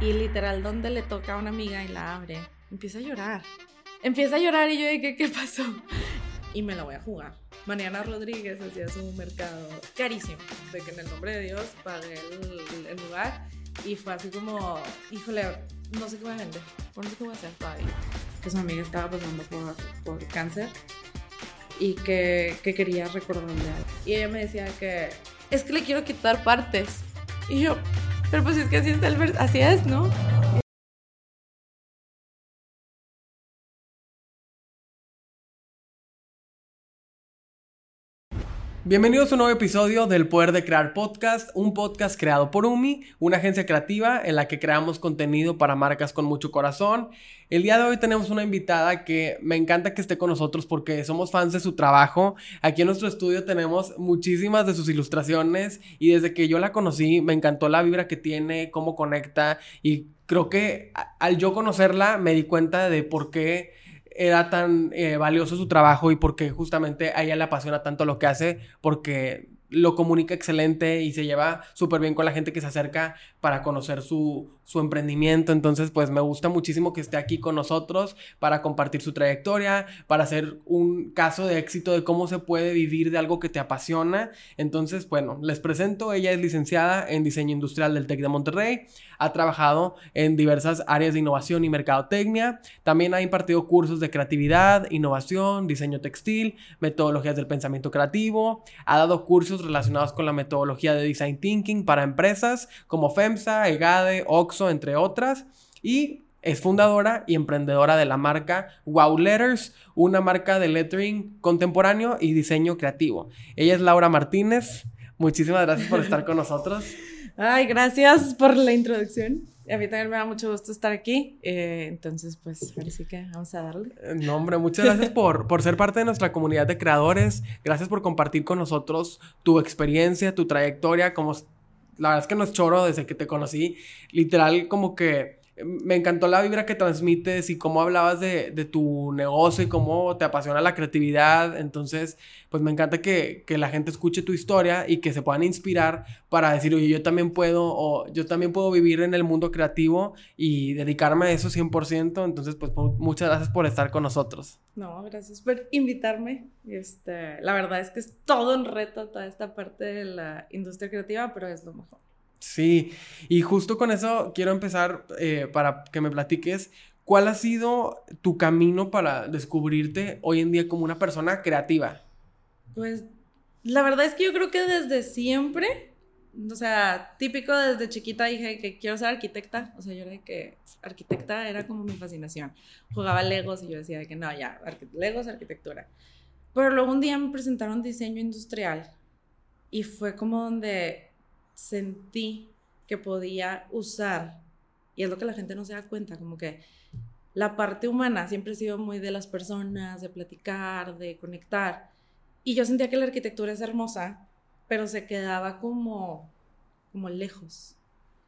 Y literal, donde le toca a una amiga y la abre, empieza a llorar. Empieza a llorar y yo dije, ¿qué pasó? Y me la voy a jugar. Mariana Rodríguez hacía su mercado carísimo, de que en el nombre de Dios pagué el, el lugar y fue así como, híjole, no sé qué voy a vender, no sé qué voy a hacer todavía. Que su amiga estaba pasando por, por cáncer y que, que quería recordarle. Y ella me decía que es que le quiero quitar partes. Y yo, pero pues es que así, está el así es, ¿no? Bienvenidos a un nuevo episodio del Poder de Crear Podcast, un podcast creado por UMI, una agencia creativa en la que creamos contenido para marcas con mucho corazón. El día de hoy tenemos una invitada que me encanta que esté con nosotros porque somos fans de su trabajo. Aquí en nuestro estudio tenemos muchísimas de sus ilustraciones y desde que yo la conocí me encantó la vibra que tiene, cómo conecta y creo que al yo conocerla me di cuenta de por qué era tan eh, valioso su trabajo y porque justamente a ella le apasiona tanto lo que hace, porque lo comunica excelente y se lleva súper bien con la gente que se acerca para conocer su, su, emprendimiento. Entonces, pues me gusta muchísimo que esté aquí con nosotros para compartir su trayectoria, para hacer un caso de éxito de cómo se puede vivir de algo que te apasiona. Entonces, bueno, les presento, ella es licenciada en diseño industrial del TEC de Monterrey, ha trabajado en diversas áreas de innovación y mercadotecnia, también ha impartido cursos de creatividad, innovación, diseño textil, metodologías del pensamiento creativo, ha dado cursos relacionados con la metodología de design thinking para empresas como FEMSA, EGADE, OXO, entre otras, y es fundadora y emprendedora de la marca Wow Letters, una marca de lettering contemporáneo y diseño creativo. Ella es Laura Martínez. Muchísimas gracias por estar con nosotros. Ay, gracias por la introducción. A mí también me da mucho gusto estar aquí. Eh, entonces, pues, ahora sí que vamos a darle. No, hombre, muchas gracias por, por ser parte de nuestra comunidad de creadores. Gracias por compartir con nosotros tu experiencia, tu trayectoria. Como la verdad es que no es choro desde que te conocí. Literal, como que me encantó la vibra que transmites y cómo hablabas de, tu negocio y cómo te apasiona la creatividad. Entonces, pues me encanta que, la gente escuche tu historia y que se puedan inspirar para decir, oye, yo también puedo, o yo también puedo vivir en el mundo creativo y dedicarme a eso 100%. Entonces, pues muchas gracias por estar con nosotros. No, gracias por invitarme. Este, la verdad es que es todo un reto toda esta parte de la industria creativa, pero es lo mejor. Sí, y justo con eso quiero empezar eh, para que me platiques cuál ha sido tu camino para descubrirte hoy en día como una persona creativa. Pues la verdad es que yo creo que desde siempre, o sea, típico desde chiquita dije que quiero ser arquitecta, o sea, yo era que arquitecta era como mi fascinación. Jugaba Legos y yo decía que no, ya, Legos, arquitectura. Pero luego un día me presentaron diseño industrial y fue como donde sentí que podía usar, y es lo que la gente no se da cuenta, como que la parte humana siempre ha sido muy de las personas, de platicar, de conectar, y yo sentía que la arquitectura es hermosa, pero se quedaba como, como lejos,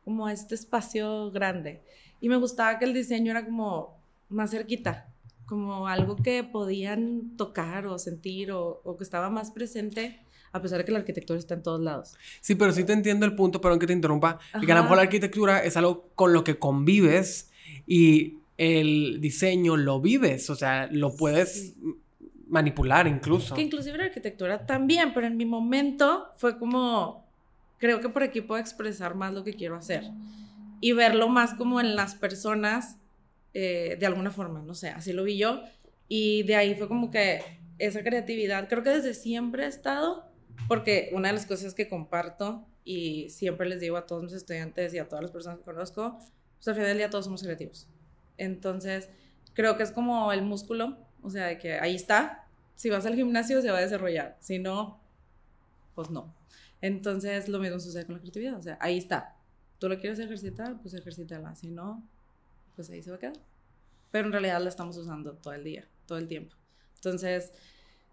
como este espacio grande, y me gustaba que el diseño era como más cerquita, como algo que podían tocar o sentir o, o que estaba más presente a pesar de que la arquitectura está en todos lados. Sí, pero sí te entiendo el punto, pero aunque te interrumpa, que a lo mejor la arquitectura es algo con lo que convives y el diseño lo vives, o sea, lo puedes manipular incluso. Que inclusive la arquitectura también, pero en mi momento fue como, creo que por aquí puedo expresar más lo que quiero hacer y verlo más como en las personas eh, de alguna forma, no sé, así lo vi yo y de ahí fue como que esa creatividad, creo que desde siempre ha estado, porque una de las cosas que comparto y siempre les digo a todos mis estudiantes y a todas las personas que conozco, pues al final del día todos somos creativos. Entonces, creo que es como el músculo, o sea, de que ahí está, si vas al gimnasio se va a desarrollar, si no, pues no. Entonces, lo mismo sucede con la creatividad, o sea, ahí está. Tú lo quieres ejercitar, pues ejercítala, si no, pues ahí se va a quedar. Pero en realidad la estamos usando todo el día, todo el tiempo. Entonces,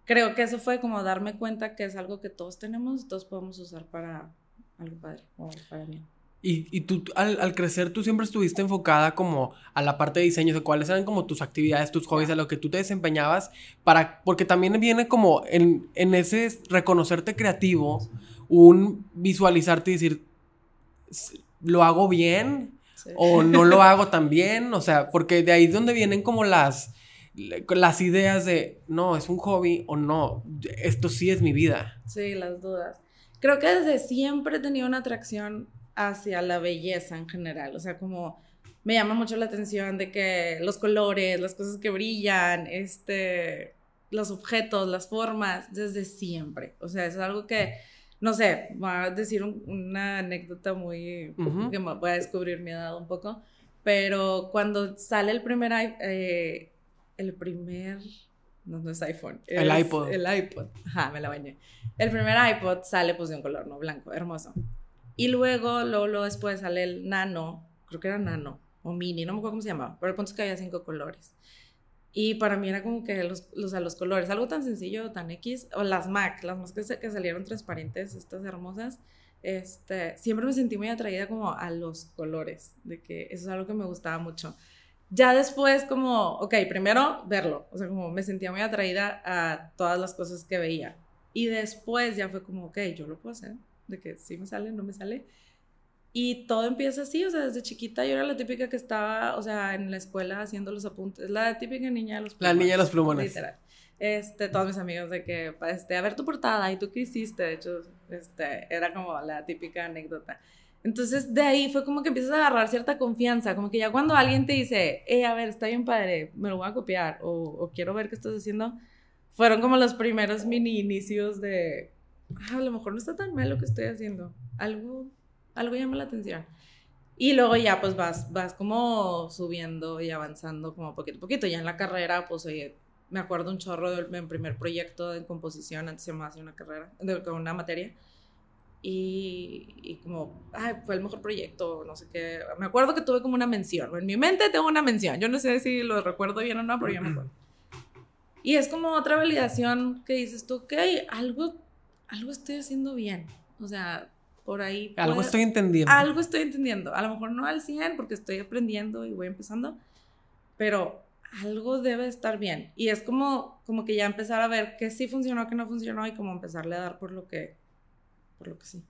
creo que eso fue como darme cuenta que es algo que todos tenemos, todos podemos usar para algo padre o para mí. Y, y tú al, crecer, tú siempre estuviste enfocada como a la parte de diseño, de cuáles eran como tus actividades, tus hobbies, a lo que tú te desempeñabas, para, porque también viene como en, en ese reconocerte creativo, un visualizarte y decir, lo hago bien, o no lo hago tan bien, o sea, porque de ahí es donde vienen como las, las ideas de, no, es un hobby o no, esto sí es mi vida. Sí, las dudas. Creo que desde siempre he tenido una atracción hacia la belleza en general, o sea, como me llama mucho la atención de que los colores, las cosas que brillan, este, los objetos, las formas, desde siempre, o sea, es algo que no sé, voy a decir una anécdota muy que me voy a descubrir mi edad un poco, pero cuando sale el primer, eh, el primer, no, no es iPhone, el iPod. El iPod, ajá, me la bañé. El primer iPod sale pues de un color, ¿no? Blanco, hermoso. Y luego, luego, luego después sale el Nano, creo que era Nano o Mini, no me acuerdo cómo se llamaba, pero el punto es que había cinco colores. Y para mí era como que los, los, los colores, algo tan sencillo, tan X, o las MAC, las MAC que, que salieron transparentes, estas hermosas, este, siempre me sentí muy atraída como a los colores, de que eso es algo que me gustaba mucho. Ya después como, ok, primero verlo, o sea, como me sentía muy atraída a todas las cosas que veía. Y después ya fue como, ok, yo lo puedo hacer, de que sí me sale, no me sale. Y todo empieza así, o sea, desde chiquita yo era la típica que estaba, o sea, en la escuela haciendo los apuntes, la típica niña de los plumones. La niña de los plumones. Literal. Este, todos mis amigos de que, este, a ver tu portada, ¿y tú qué hiciste? De hecho, este, era como la típica anécdota. Entonces, de ahí fue como que empiezas a agarrar cierta confianza, como que ya cuando alguien te dice, eh, a ver, está bien padre, me lo voy a copiar, o, o quiero ver qué estás haciendo, fueron como los primeros mini inicios de, ah, a lo mejor no está tan mal lo que estoy haciendo, algo algo llama la atención. Y luego ya pues vas, vas como subiendo y avanzando como poquito a poquito. Ya en la carrera, pues oye, me acuerdo un chorro de mi primer proyecto de composición, antes se me hacía una carrera, de, una materia. Y, y, como, ay, fue el mejor proyecto, no sé qué. Me acuerdo que tuve como una mención. En mi mente tengo una mención. Yo no sé si lo recuerdo bien o no, pero yo me acuerdo. Y es como otra validación que dices tú, ok, algo, algo estoy haciendo bien. O sea, por ahí. Algo estoy entendiendo. Algo estoy entendiendo. A lo mejor no al 100 porque estoy aprendiendo y voy empezando, pero algo debe estar bien. Y es como, como que ya empezar a ver qué sí funcionó, qué no funcionó y como empezarle a dar por lo que, por lo que sí.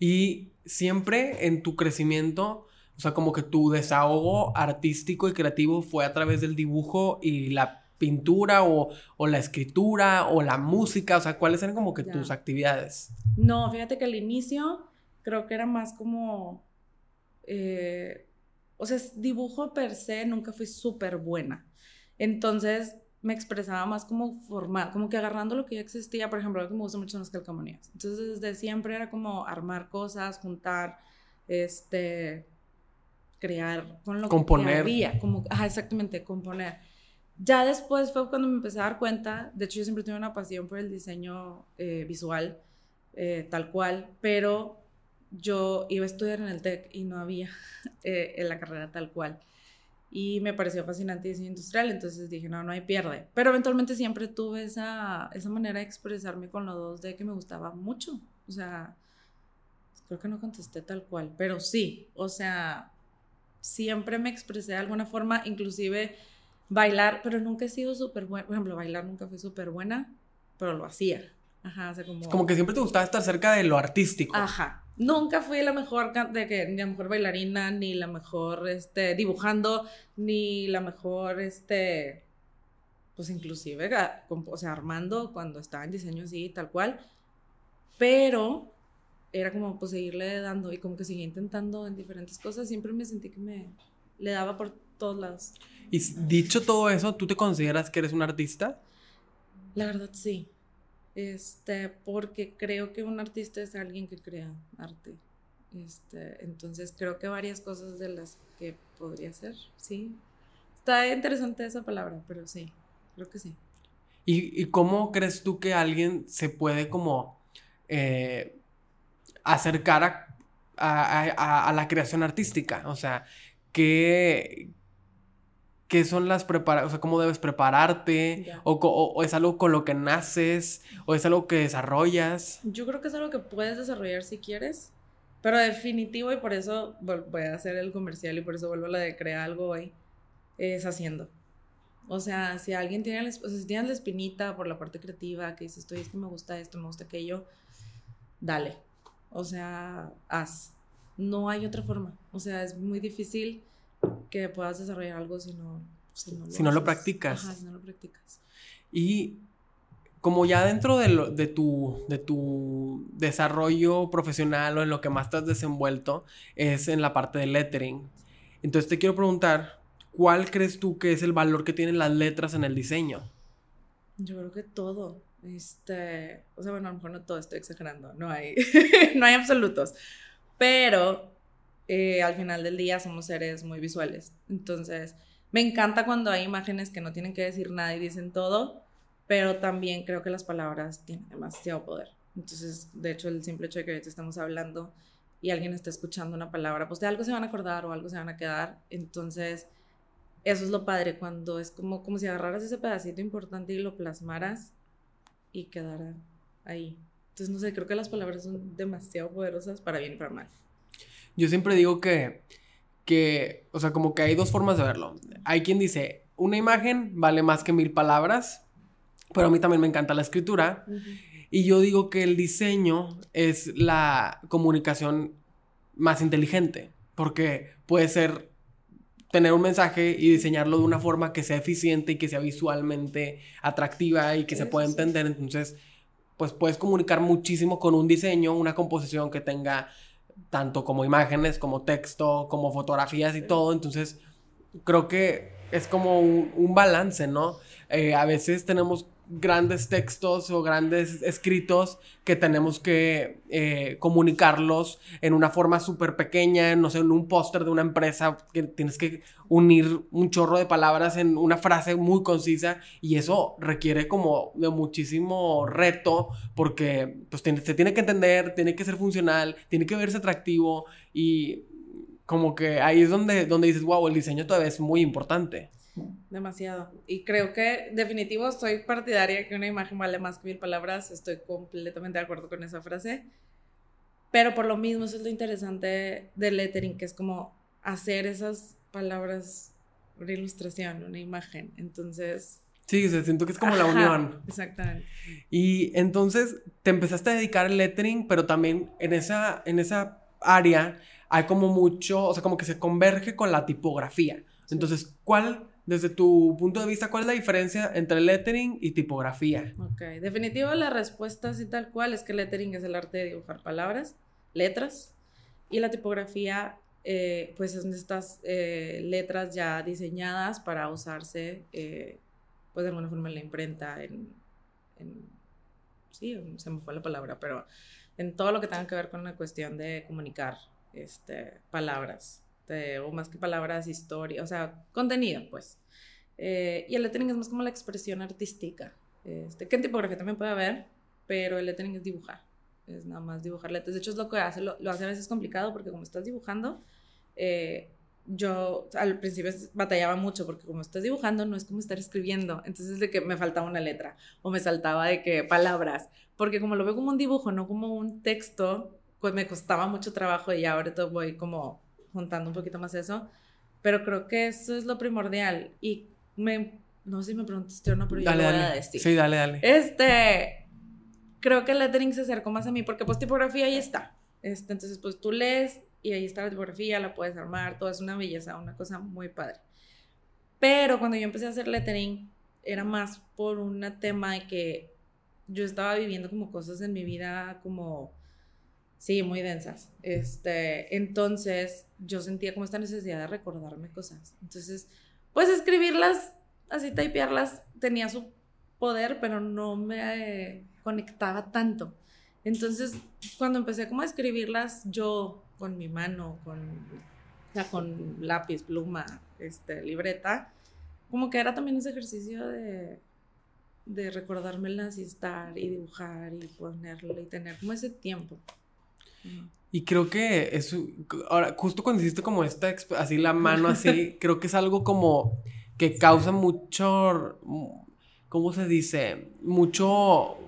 Y siempre en tu crecimiento, o sea, como que tu desahogo artístico y creativo fue a través del dibujo y la pintura o, o, la escritura o la música? O sea, ¿cuáles eran como que tus actividades? No, fíjate que al inicio creo que era más como, eh, o sea, dibujo per se nunca fui súper buena. Entonces me expresaba más como formal, como que agarrando lo que ya existía, por ejemplo, lo que me gusta mucho son las calcamonías. Entonces desde siempre era como armar cosas, juntar, este, crear con lo componer. que había, como, ajá, exactamente, componer. Ya después fue cuando me empecé a dar cuenta, de hecho yo siempre tuve una pasión por el diseño eh, visual, eh, tal cual, pero yo iba a estudiar en el TEC y no había eh, en la carrera tal cual. Y me pareció fascinante diseño industrial, entonces dije, no, no hay pierde. Pero eventualmente siempre tuve esa, esa manera de expresarme con los dos de que me gustaba mucho. O sea, creo que no contesté tal cual, pero sí, o sea, siempre me expresé de alguna forma, inclusive bailar, pero nunca he sido súper buena. Por ejemplo, bailar nunca fui súper buena, pero lo hacía. Ajá, o sea, como... como que siempre te gustaba estar cerca de lo artístico. Ajá, nunca fui la mejor de que ni la mejor bailarina ni la mejor este dibujando ni la mejor este pues inclusive o sea armando cuando estaba en diseño así tal cual. Pero era como pues seguirle dando y como que seguía intentando en diferentes cosas. Siempre me sentí que me le daba por todos lados. Y dicho todo eso tú te consideras que eres un artista la verdad sí este, porque creo que un artista es alguien que crea arte. Este, entonces creo que varias cosas de las que podría ser, sí. Está interesante esa palabra, pero sí, creo que sí. ¿Y, y cómo crees tú que alguien se puede como eh, acercar a, a, a, la creación artística? O sea, ¿qué, qué son las preparaciones, o sea, cómo debes prepararte, o, o, es algo con lo que naces, o es algo que desarrollas. Yo creo que es algo que puedes desarrollar si quieres, pero definitivo, y por eso voy a hacer el comercial y por eso vuelvo a la de crear algo hoy, es haciendo. O sea, si alguien tiene, la, o sea, si tienes la espinita por la parte creativa, que dices, estoy, es que me gusta esto, me gusta aquello, dale. O sea, haz. no hay otra forma. O sea, es muy difícil que puedas desarrollar algo si no, si no lo, practicas. Ajá, si no lo practicas. Y como ya dentro de, de, tu, de tu desarrollo profesional o en lo que más te has desenvuelto es en la parte del lettering. Entonces te quiero preguntar, ¿cuál crees tú que es el valor que tienen las letras en el diseño? Yo creo que todo. Este, o sea, bueno, a lo mejor no todo, estoy exagerando, no hay, no hay absolutos, pero eh, al final del día somos seres muy visuales. Entonces, me encanta cuando hay imágenes que no tienen que decir nada y dicen todo, pero también creo que las palabras tienen demasiado poder. Entonces, de hecho, el simple hecho de que ahorita estamos hablando y alguien está escuchando una palabra, pues de algo se van a acordar o algo se van a quedar. Entonces, eso es lo padre, cuando es como, como si agarraras ese pedacito importante y lo plasmaras y quedara ahí. Entonces, no sé, creo que las palabras son demasiado poderosas para bien y para mal. Yo siempre digo que, que, o sea, como que hay dos formas de verlo. Hay quien dice, una imagen vale más que mil palabras pero a mí también me encanta la escritura. Y yo digo que el diseño es la comunicación más inteligente, porque puede ser tener un mensaje y diseñarlo de una forma que sea eficiente y que sea visualmente atractiva y que se pueda entender. Entonces, pues puedes comunicar muchísimo con un diseño, una composición que tenga tanto como imágenes, como texto, como fotografías y todo. Entonces, creo que es como un, balance, ¿no? Eh, a veces tenemos grandes textos o grandes escritos que tenemos que eh, comunicarlos en una forma súper pequeña, no sé, en un póster de una empresa que tienes que unir un chorro de palabras en una frase muy concisa y eso requiere como de muchísimo reto porque pues se tiene que entender, tiene que ser funcional, tiene que verse atractivo y como que ahí es donde, donde dices, wow, el diseño todavía es muy importante. Demasiado. Y creo que definitivo soy partidaria que una imagen vale más que mil palabras. Estoy completamente de acuerdo con esa frase. Pero por lo mismo, eso es lo interesante del lettering, que es como hacer esas palabras una ilustración, una imagen. Entonces... Sí, se siento que es como la unión. Exactamente. Y entonces te empezaste a dedicar al lettering, pero también en esa, en esa área hay como mucho, o sea, como que se converge con la tipografía. Entonces, ¿cuál desde tu punto de vista, ¿cuál es la diferencia entre lettering y tipografía? Ok, definitivo la respuesta así tal cual es que lettering es el arte de dibujar palabras, letras, y la tipografía eh, pues son estas eh, letras ya diseñadas para usarse eh, pues de alguna forma en la imprenta, en, sí, se me fue la palabra, pero en todo lo que tenga que ver con la cuestión de comunicar este, palabras. Este, o más que palabras, historia, o sea, contenido, pues. Eh, y el lettering es más como la expresión artística, este, que en tipografía también puede haber, pero el lettering es dibujar, es nada más dibujar letras. De hecho, es lo que hace, lo, hace a veces complicado porque como estás dibujando, eh, yo al principio batallaba mucho porque como estás dibujando no es como estar escribiendo, entonces de que me faltaba una letra o me saltaba de que palabras, porque como lo veo como un dibujo, no como un texto, pues me costaba mucho trabajo y ahora todo voy como juntando un poquito más eso, pero creo que eso es lo primordial y me, no sé si me preguntaste o no, pero yo lo voy a decir. Sí, dale, dale. Este, creo que el lettering se acercó más a mí porque pues tipografía ahí está. Este, entonces pues tú lees y ahí está la tipografía, la puedes armar, todo es una belleza, una cosa muy padre. Pero cuando yo empecé a hacer lettering era más por un tema de que yo estaba viviendo como cosas en mi vida como Sí, muy densas. Este, entonces yo sentía como esta necesidad de recordarme cosas. Entonces, pues escribirlas, así typearlas, tenía su poder, pero no me conectaba tanto. Entonces, cuando empecé como a escribirlas yo con mi mano, con, con lápiz, pluma, este, libreta, como que era también ese ejercicio de, de recordármelas y estar y dibujar y ponerle y tener como ese tiempo. Y creo que es, ahora, justo cuando hiciste como esta, así la mano así, creo que es algo como que causa mucho, ¿cómo se dice? Mucho,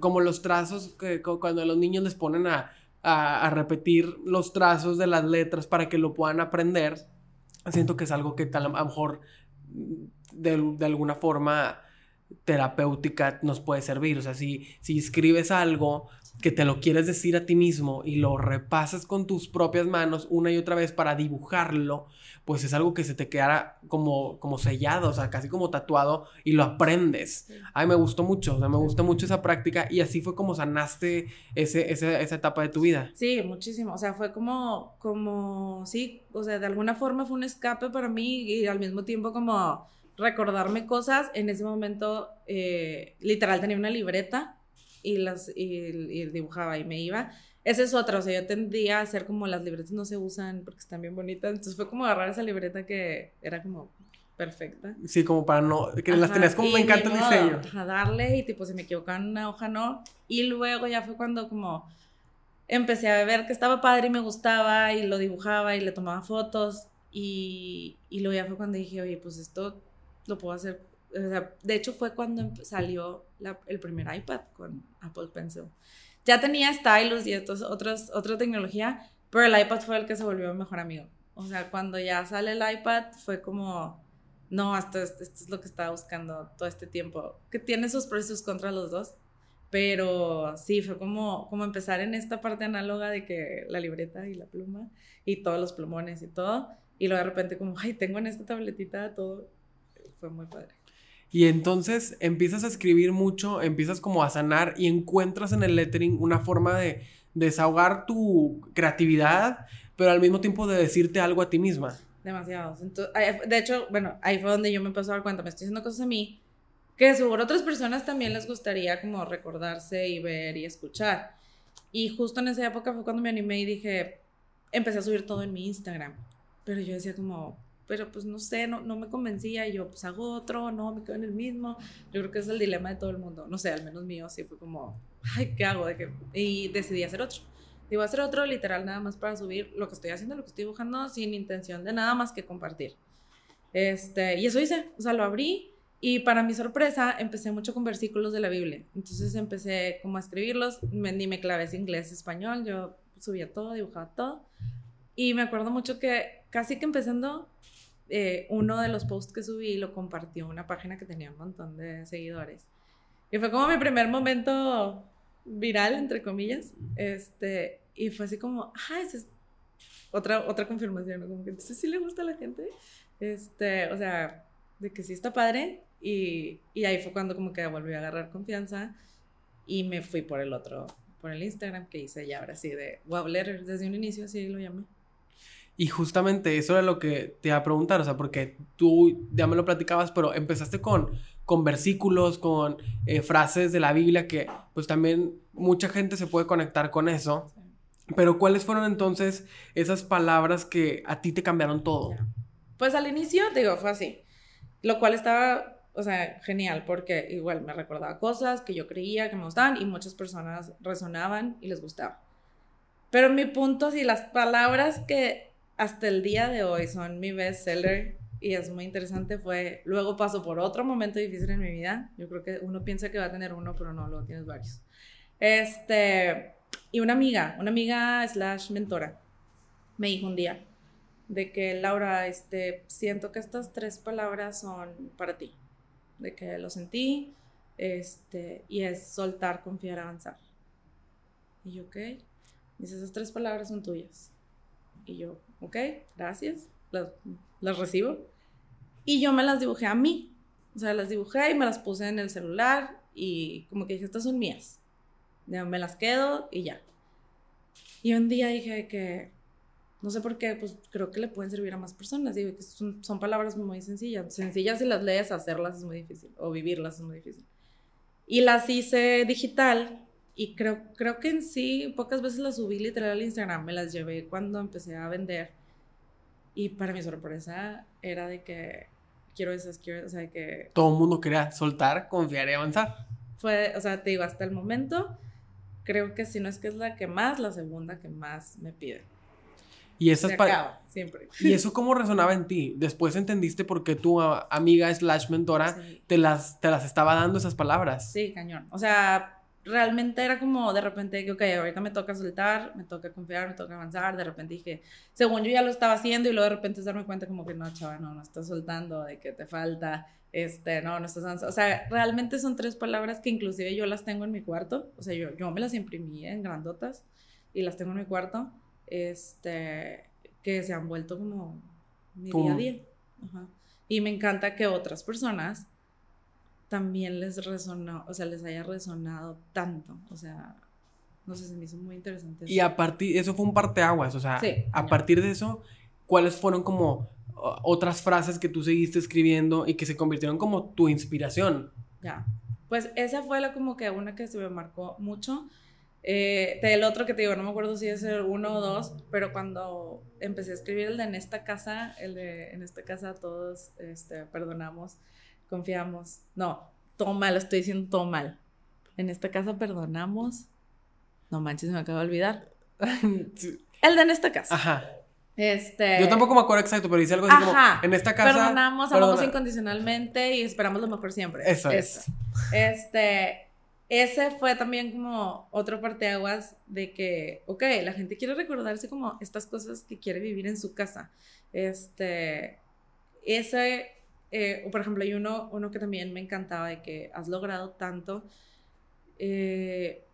como los trazos que cuando los niños les ponen a, a, repetir los trazos de las letras para que lo puedan aprender, siento que es algo que tal, a lo mejor de, de alguna forma terapéutica nos puede servir. O sea, si, si escribes algo que te lo quieres decir a ti mismo y lo repasas con tus propias manos una y otra vez para dibujarlo, pues es algo que se te quedará como, como sellado, o sea, casi como tatuado y lo aprendes. Ay, me gustó mucho, o sea, me gustó mucho esa práctica y así fue como sanaste ese, esa etapa de tu vida. Sí, muchísimo, o sea, fue como, como, sí, o sea, de alguna forma fue un escape para mí y al mismo tiempo como recordarme cosas. En ese momento, eh, literal, tenía una libreta y, las, y, dibujaba y me iba. Esa es otra, o sea, yo tendría a hacer como las libretas no se usan porque están bien bonitas. Entonces fue como agarrar esa libreta que era como perfecta. Sí, como para no, que las tenías como me encanta el diseño. A darle y tipo, si me equivocaban una hoja, no. Y luego ya fue cuando como empecé a ver que estaba padre y me gustaba y lo dibujaba y le tomaba fotos. Y, y luego ya fue cuando dije, oye, pues esto lo puedo hacer. De hecho fue cuando salió el primer iPad con Apple Pencil. Ya tenía stylus y estos, otros, otra tecnología, pero el iPad fue el que se volvió mi mejor amigo. O sea, cuando ya sale el iPad fue como, no, esto, esto es lo que estaba buscando todo este tiempo. Que tiene sus precios contra los dos. Pero sí, fue como, como empezar en esta parte análoga de que la libreta y la pluma y todos los plumones y todo. Y luego de repente como, ay, tengo en esta tabletita todo fue muy padre. Y entonces empiezas a escribir mucho, empiezas como a sanar y encuentras en el lettering una forma de desahogar tu creatividad, pero al mismo tiempo de decirte algo a ti misma. Demasiado. de hecho, bueno, ahí fue donde yo me empecé a dar cuenta, me estoy haciendo cosas a mí que seguro otras personas también les gustaría como recordarse y ver y escuchar. Y justo en esa época fue cuando me animé y dije, empecé a subir todo en mi Instagram. Pero yo decía como, pero pues no sé, no, no me convencía y yo pues hago otro, no, me quedo en el mismo. Yo creo que es el dilema de todo el mundo, no sé, al menos mío, sí fue como, ay, ¿qué hago? De que... Y decidí hacer otro. Digo, hacer otro literal nada más para subir lo que estoy haciendo, lo que estoy dibujando, sin intención de nada más que compartir. Este, y eso hice, o sea, lo abrí y para mi sorpresa empecé mucho con versículos de la Biblia. Entonces empecé como a escribirlos, me, ni me clavé inglés, español, yo subía todo, dibujaba todo. Y me acuerdo mucho que casi que empezando eh, uno de los posts que subí lo compartió una página que tenía un montón de seguidores. Y fue como mi primer momento viral, entre comillas. Este, y fue así como, ah, esa es otra, otra confirmación, como que entonces sí le gusta a la gente. Este, o sea, de que sí está padre. Y, y ahí fue cuando como que volví a agarrar confianza y me fui por el otro, por el Instagram que hice ya ahora sí de Wow Letters desde un inicio, así lo llamé. Y justamente eso era lo que te iba a preguntar, o sea, porque tú ya me lo platicabas, pero empezaste con, con versículos, con eh, frases de la Biblia, que pues también mucha gente se puede conectar con eso. Pero ¿cuáles fueron entonces esas palabras que a ti te cambiaron todo? Pues al inicio, digo, fue así. Lo cual estaba, o sea, genial, porque igual me recordaba cosas que yo creía que me gustaban y muchas personas resonaban y les gustaba. Pero mi punto, si las palabras que hasta el día de hoy son mi best seller y es muy interesante fue, luego paso por otro momento difícil en mi vida, yo creo que uno piensa que va a tener uno, pero no, luego tienes varios. Este, y una amiga, una amiga slash mentora, me dijo un día de que Laura, este, siento que estas tres palabras son para ti, de que lo sentí, este, y es soltar, confiar, avanzar. Y yo, ok, dice, esas tres palabras son tuyas. Y yo, ok, gracias, las, recibo. Y yo me las dibujé a mí. O sea, las dibujé y me las puse en el celular y como que dije, estas son mías. Ya me las quedo y ya. Y un día dije que, no sé por qué, pues creo que le pueden servir a más personas. Digo que son, son palabras muy sencillas. Sencillas si las lees, hacerlas es muy difícil. O vivirlas es muy difícil. Y las hice digital y creo, creo que en sí, pocas veces las subí literal al Instagram, me las llevé cuando empecé a vender. Y para mi sorpresa era de que quiero esas, quiero, o sea, que... Todo el mundo quería soltar, confiar y avanzar. Fue, o sea, te digo, hasta el momento, creo que si no es que es la que más, la segunda que más me pide. Y esas palabras siempre. ¿Y eso cómo resonaba en ti? Después entendiste por qué tu amiga slash mentora te, las, te las estaba dando esas palabras. Sí, cañón. O sea, realmente era como de repente que, ok, ahorita me toca soltar, me toca confiar, me toca avanzar. De repente dije, según yo ya lo estaba haciendo y luego de repente es darme cuenta como que no, chaval, no, no estás soltando, de que te falta, este, no, no estás avanzando. O sea, realmente son tres palabras que inclusive yo las tengo en mi cuarto. O sea, yo, yo me las imprimí en grandotas y las tengo en mi cuarto, este, que se han vuelto como mi día a día. Y me encanta que otras personas también les resonó, o sea, les haya resonado tanto, o sea, no sé, se me hizo muy interesante. Y a partir, eso fue un parteaguas, o sea, a partir de eso, ¿cuáles fueron como otras frases que tú seguiste escribiendo y que se convirtieron como tu inspiración? Ya, pues esa fue la como que una que se me marcó mucho. Eh, el otro que te digo, no me acuerdo si es el uno o dos, pero cuando empecé a escribir el de en esta casa, el de en esta casa todos este, perdonamos, confiamos. No, todo mal, estoy diciendo todo mal. En esta casa perdonamos. No manches, me acabo de olvidar. El de en esta casa. Ajá. Este. Yo tampoco me acuerdo exacto, pero dice algo así como en esta casa. Perdonamos, amamos incondicionalmente y esperamos lo mejor siempre. Eso, es. Este. Ese fue también como otro parteaguas de que, ok, la gente quiere recordarse como estas cosas que quiere vivir en su casa. Este. Ese eh, por ejemplo, hay uno, uno que también me encantaba de que has logrado tanto. Eh,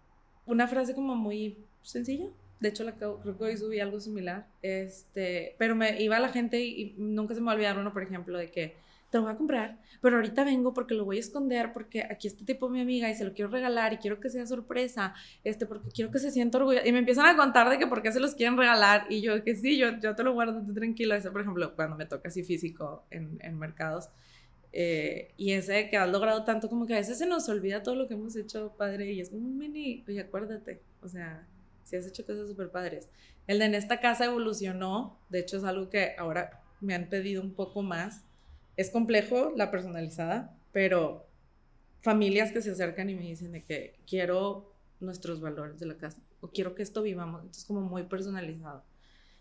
una frase como muy sencilla. De hecho, la, creo que hoy subí algo similar. Este, pero me iba la gente y, y nunca se me va a olvidar uno, por ejemplo, de que te lo voy a comprar, pero ahorita vengo porque lo voy a esconder, porque aquí este tipo mi amiga y se lo quiero regalar y quiero que sea sorpresa, este, porque quiero que se sienta orgullosa. Y me empiezan a contar de que por qué se los quieren regalar y yo que sí, yo, yo te lo guardo tranquilo. Eso, por ejemplo, cuando me toca así físico en, en mercados. Eh, y ese que has logrado tanto, como que a veces se nos olvida todo lo que hemos hecho, padre, y es como mini, oye, acuérdate, o sea, si has hecho cosas súper padres. El de en esta casa evolucionó, de hecho es algo que ahora me han pedido un poco más, es complejo la personalizada, pero familias que se acercan y me dicen de que quiero nuestros valores de la casa o quiero que esto vivamos, entonces como muy personalizado.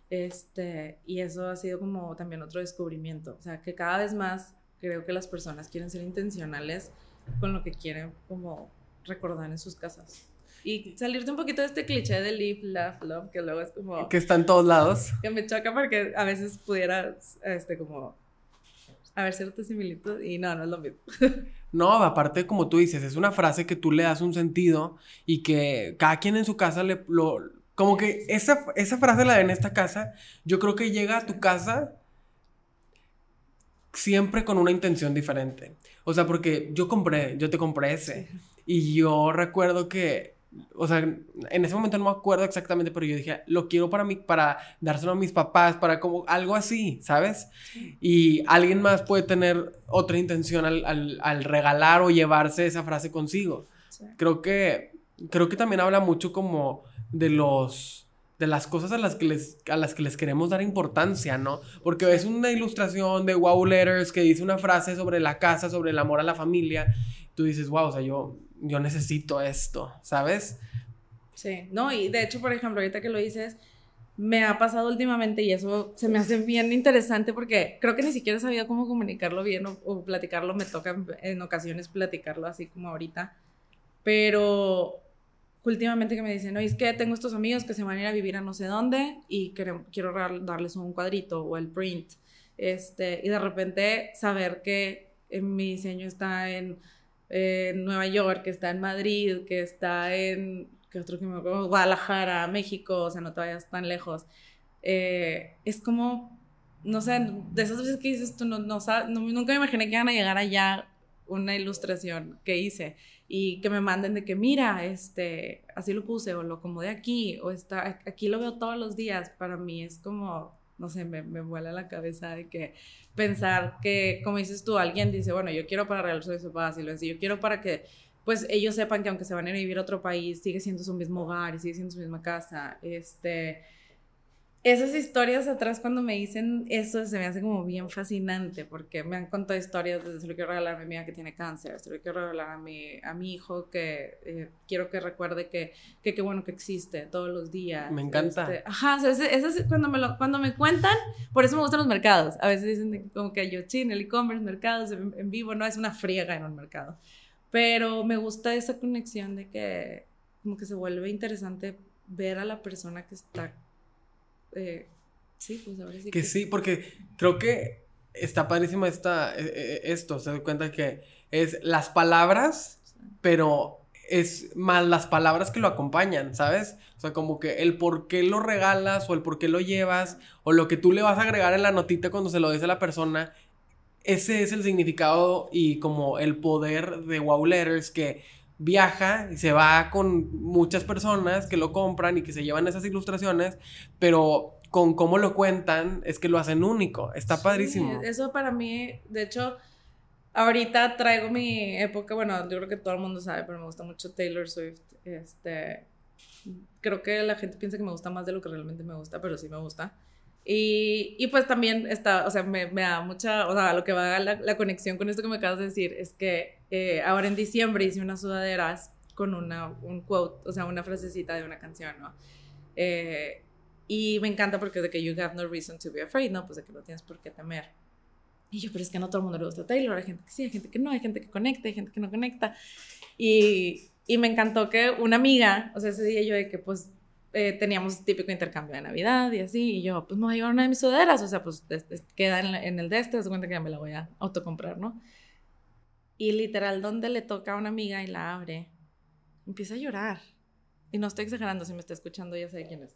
Este, y eso ha sido como también otro descubrimiento, o sea, que cada vez más creo que las personas quieren ser intencionales con lo que quieren como recordar en sus casas. Y salirte un poquito de este cliché de live, laugh, love, que luego es como... Que está en todos lados. Que me choca porque a veces pudiera, este, como a ver cierta similitud y no, no es lo mismo. No, aparte como tú dices, es una frase que tú le das un sentido y que cada quien en su casa le lo como que esa, esa frase la de en esta casa, yo creo que llega a tu casa siempre con una intención diferente. O sea, porque yo compré, yo te compré ese y yo recuerdo que o sea, en ese momento no me acuerdo exactamente, pero yo dije, lo quiero para mí, para dárselo a mis papás, para como algo así, ¿sabes? Y alguien más puede tener otra intención al, regalar o llevarse esa frase consigo. Creo que, creo que también habla mucho como de los, de las cosas a las que les, a las que les queremos dar importancia, ¿no? Porque es una ilustración de Wow Letters que dice una frase sobre la casa, sobre el amor a la familia. Tú dices, wow, o sea, yo yo necesito esto, ¿sabes? Sí, no, y de hecho, por ejemplo, ahorita que lo dices, me ha pasado últimamente y eso se me hace bien interesante porque creo que ni siquiera sabía cómo comunicarlo bien o, platicarlo, me toca en, ocasiones platicarlo así como ahorita, pero últimamente que me dicen, no, es que tengo estos amigos que se van a ir a vivir a no sé dónde y quiero, darles un cuadrito o el print, este, y de repente saber que mi diseño está en en Nueva York, que está en Madrid, que está en ¿qué otro que me Guadalajara, México, o sea, no te vayas tan lejos. Eh, es como, no sé, de esas veces que dices tú, no, no, nunca me imaginé que iban a llegar allá una ilustración que hice y que me manden de que mira, este, así lo puse o lo acomodé aquí o está, aquí lo veo todos los días. Para mí es como, no sé, me, me vuela la cabeza de que pensar que, como dices tú, alguien dice, bueno, yo quiero para realizar su paz y lo yo quiero para que pues ellos sepan que aunque se van a vivir a otro país, sigue siendo su mismo hogar y sigue siendo su misma casa. Este, esas historias atrás cuando me dicen eso se me hace como bien fascinante porque me han contado historias desde se lo quiero regalar a mi amiga que tiene cáncer, se lo quiero regalar a mi, a mi hijo que eh, quiero que recuerde que qué bueno que existe todos los días. Me encanta. Este, ajá, o sea, eso es cuando me, lo, cuando me cuentan, por eso me gustan los mercados. A veces dicen como que yo, chin, el e-commerce, mercados en, en, vivo, no es una friega en un mercado. Pero me gusta esa conexión de que como que se vuelve interesante ver a la persona que está... Eh, sí, pues ahora sí. Que, sí, porque creo que está padrísimo esta, e, e, esto, se da cuenta que es las palabras, pero es más las palabras que lo acompañan, ¿sabes? O sea, como que el por qué lo regalas o el por qué lo llevas o lo que tú le vas a agregar en la notita cuando se lo dice a la persona, ese es el significado y como el poder de Wow Letters que viaja y se va con muchas personas que lo compran y que se llevan esas ilustraciones, pero con cómo lo cuentan es que lo hacen único. Está padrísimo. Eso para mí, de hecho, ahorita traigo mi época, bueno, yo creo que todo el mundo sabe, pero me gusta mucho Taylor Swift. Este, creo que la gente piensa que me gusta más de lo que realmente me gusta, pero sí me gusta. Y, y pues también está, o sea, me, me, da mucha, o sea, lo que va a la, la, conexión con esto que me acabas de decir es que eh, ahora en diciembre hice unas sudaderas con una, un quote, o sea, una frasecita de una canción, ¿no? Eh, y me encanta porque de que you have no reason to be afraid, ¿no? Pues de que no tienes por qué temer. Y yo, pero es que no todo el mundo le gusta Taylor, hay gente que sí, hay gente que no, hay gente que conecta, hay gente que no conecta. Y, y me encantó que una amiga, o sea, ese día yo de que pues eh, teníamos típico intercambio de Navidad y así, y yo, pues me voy a llevar una de mis sudaderas, o sea, pues queda en, el de este, se cuenta que ya me la voy a autocomprar, ¿no? Y literal, donde le toca a una amiga y la abre, empieza a llorar. Y no estoy exagerando, si me está escuchando ya sé quién es.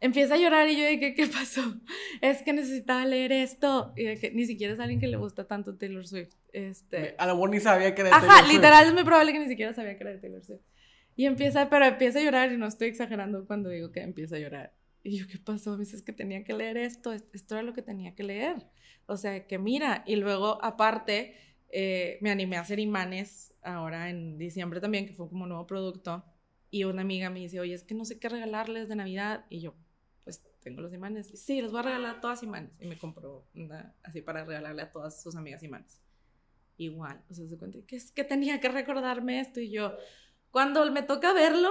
Empieza a llorar y yo que, ¿qué pasó? Es que necesitaba leer esto. Y que ni siquiera es alguien que le gusta tanto Taylor Swift. Este... A lo mejor ni sabía que era de Taylor Ajá, literal es muy probable que ni siquiera sabía que era de Taylor Swift. Y empieza, pero empieza a llorar y no estoy exagerando cuando digo que empieza a llorar. Y yo, ¿qué pasó? Me dices que tenía que leer esto, esto era lo que tenía que leer. O sea, que mira, y luego aparte eh, me animé a hacer imanes ahora en diciembre también, que fue como nuevo producto. Y una amiga me dice, oye, es que no sé qué regalarles de Navidad. Y yo, pues tengo los imanes. sí, les voy a regalar a todas imanes. Y me compró una, así para regalarle a todas sus amigas imanes. Igual, o sea, se cuenta que es que tenía que recordarme esto. Y yo, cuando me toca verlo,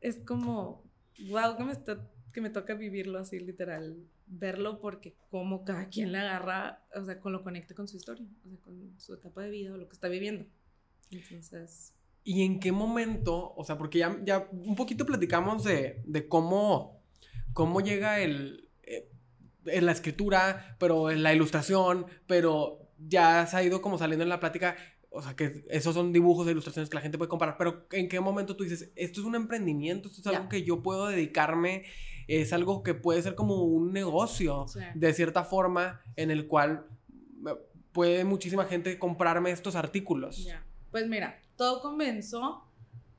es como, wow, que me, está, que me toca vivirlo así, literal. Verlo porque como cada quien le agarra, o sea, con lo conecte con su historia, o sea, con su etapa de vida o lo que está viviendo. Entonces... ¿Y en qué momento, o sea, porque ya, ya un poquito platicamos de, de cómo, cómo llega el, eh, en la escritura, pero en la ilustración, pero ya se ha ido como saliendo en la plática o sea, que esos son dibujos e ilustraciones que la gente puede comparar, pero ¿en qué momento tú dices, esto es un emprendimiento, esto es algo que yo puedo dedicarme, es algo que puede ser como un negocio, de cierta forma, en el cual puede muchísima gente comprarme estos artículos? Pues mira, todo comenzó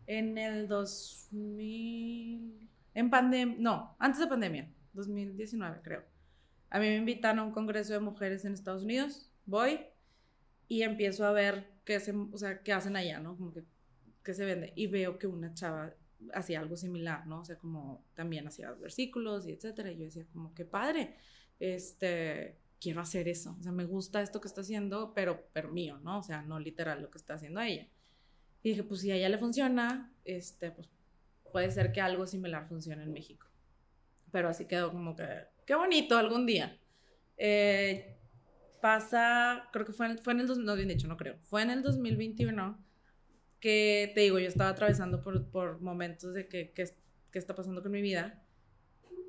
en el 2000, en pandemia, no, antes de pandemia, 2019 creo. A mí me invitaron a un congreso de mujeres en Estados Unidos, voy y empiezo a ver qué, se, o sea, qué hacen allá, ¿no? Como que, qué se vende. Y veo que una chava hacía algo similar, ¿no? O sea, como también hacía versículos y etcétera. Y yo decía, como, qué padre, este, quiero hacer eso. O sea, me gusta esto que está haciendo, pero, pero mío, ¿no? O sea, no literal lo que está haciendo ella. Y dije, pues si a ella le funciona, este, pues puede ser que algo similar funcione en México. Pero así quedó como que, qué bonito algún día. Eh, pasa, creo que fue en, fue en el, no bien dicho, no creo, fue en el 2021 que, te digo, yo estaba atravesando por, por momentos de que, que, que, está pasando con mi vida,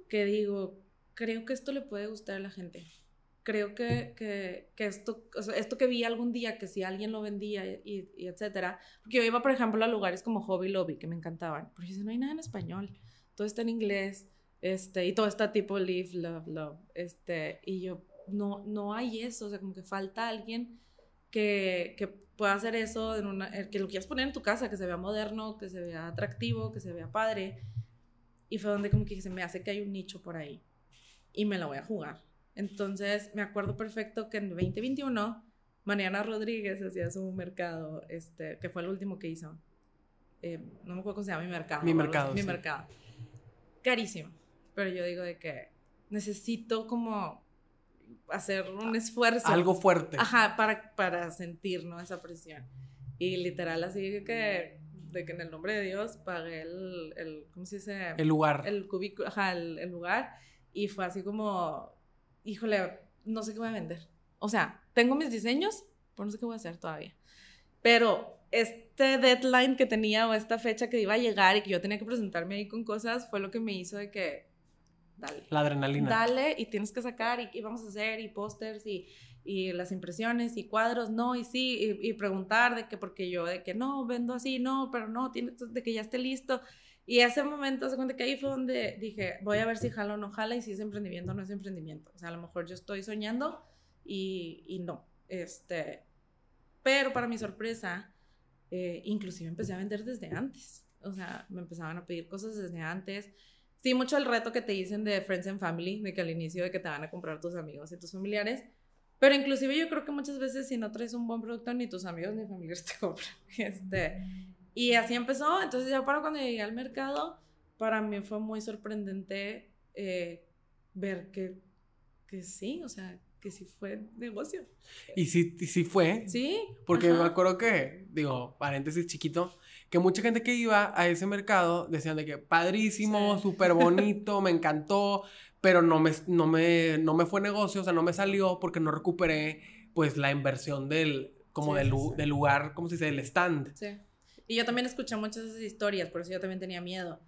que digo, creo que esto le puede gustar a la gente. Creo que, que, que esto, o sea, esto que vi algún día, que si alguien lo vendía y, y, etcétera, porque yo iba, por ejemplo, a lugares como Hobby Lobby, que me encantaban, porque no hay nada en español, todo está en inglés, este, y todo está tipo live, love, love, este, y yo, no, no hay eso, o sea, como que falta alguien que, que pueda hacer eso, en una, eh, que lo quieras poner en tu casa, que se vea moderno, que se vea atractivo, que se vea padre. Y fue donde como que se me hace que hay un nicho por ahí y me la voy a jugar. Entonces me acuerdo perfecto que en 2021 Mariana Rodríguez hacía su mercado, este, que fue el último que hizo. Eh, no me acuerdo cómo se llama, mi mercado. Mi mercado. Mi mercado. Carísimo. Pero yo digo de que necesito como hacer un esfuerzo. Algo fuerte. Ajá, para, para sentir, ¿no? Esa presión. Y literal, así que, de que en el nombre de Dios pagué el, el ¿cómo se dice? El lugar. El cubículo, ajá, el, el lugar. Y fue así como, híjole, no sé qué voy a vender. O sea, tengo mis diseños, pero no sé qué voy a hacer todavía. Pero este deadline que tenía o esta fecha que iba a llegar y que yo tenía que presentarme ahí con cosas fue lo que me hizo de que, dale. La adrenalina. Dale y tienes que sacar y qué vamos a hacer y pósters y, y las impresiones y cuadros, no, y sí, y, preguntar de que porque yo, de que no, vendo así, no, pero no, tiene, de que ya esté listo. Y ese momento, se cuenta que ahí fue donde dije, voy a ver si jala o no jala y si es emprendimiento o no es emprendimiento. O sea, a lo mejor yo estoy soñando y, y no. Este, pero para mi sorpresa, eh, inclusive empecé a vender desde antes. O sea, me empezaban a pedir cosas desde antes. Sí, mucho el reto que te dicen de Friends and Family, de que al inicio de que te van a comprar tus amigos y tus familiares. Pero inclusive yo creo que muchas veces si no traes un buen producto, ni tus amigos ni familiares te compran. Este, y así empezó. Entonces ya para cuando llegué al mercado, para mí fue muy sorprendente eh, ver que, que sí, o sea, que sí fue negocio. Y sí, y sí fue. Sí. Porque me acuerdo que, digo, paréntesis chiquito, que mucha gente que iba a ese mercado decían de que padrísimo, súper bonito, me encantó, pero no me, no, me, no me fue negocio, o sea, no me salió porque no recuperé pues la inversión del, como del, del, lugar, ¿cómo se dice? Del stand. Sí. Y yo también escuché muchas de esas historias, por eso yo también tenía miedo.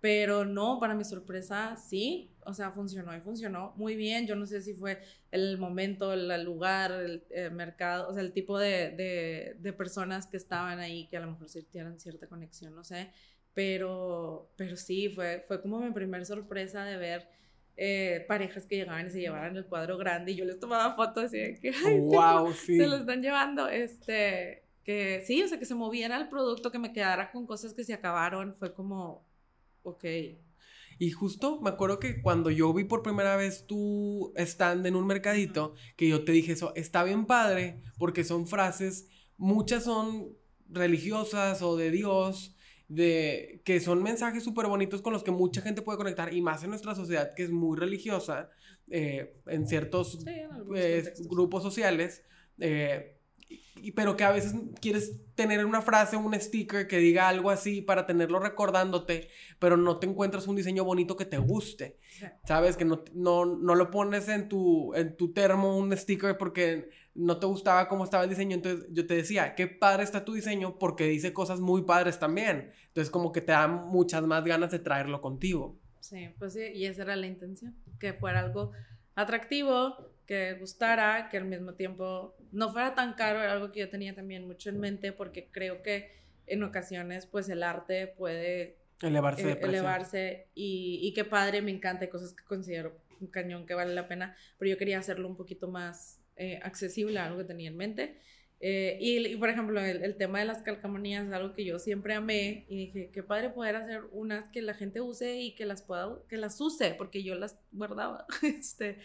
Pero no, para mi sorpresa, sí. O sea, funcionó y funcionó muy bien. Yo no sé si fue el momento, el lugar, el, mercado, o sea, el tipo de, de, de, personas que estaban ahí que a lo mejor tienen cierta conexión, no sé. Pero, pero sí, fue, fue como mi primera sorpresa de ver eh, parejas que llegaban y se llevaban el cuadro grande y yo les tomaba fotos así de que wow, sí. se lo están llevando. Este, que sí, o sea, que se moviera el producto, que me quedara con cosas que se acabaron, fue como, Ok. Y justo me acuerdo que cuando yo vi por primera vez tu stand en un mercadito, que yo te dije eso, está bien padre, porque son frases, muchas son religiosas o de Dios, de que son mensajes súper bonitos con los que mucha gente puede conectar, y más en nuestra sociedad que es muy religiosa, eh, en ciertos eh, grupos sociales. Eh, pero que a veces quieres tener una frase, un sticker que diga algo así para tenerlo recordándote, pero no te encuentras un diseño bonito que te guste. ¿Sabes? Que no, no, no, lo pones en tu, en tu termo un sticker porque no te gustaba cómo estaba el diseño. Entonces yo te decía, qué padre está tu diseño porque dice cosas muy padres también. Entonces como que te da muchas más ganas de traerlo contigo. Sí, pues sí, y esa era la intención, que fuera algo atractivo, que gustara, que al mismo tiempo no fuera tan caro, era algo que yo tenía también mucho en mente porque creo que en ocasiones pues el arte puede elevarse, eh, elevarse y, y qué padre, me encanta, hay cosas que considero un cañón que vale la pena, pero yo quería hacerlo un poquito más eh, accesible a algo que tenía en mente. Eh, y, por ejemplo, el, el, tema de las calcamonías es algo que yo siempre amé y dije, qué padre poder hacer unas que la gente use y que las pueda, que las use, porque yo las guardaba. este,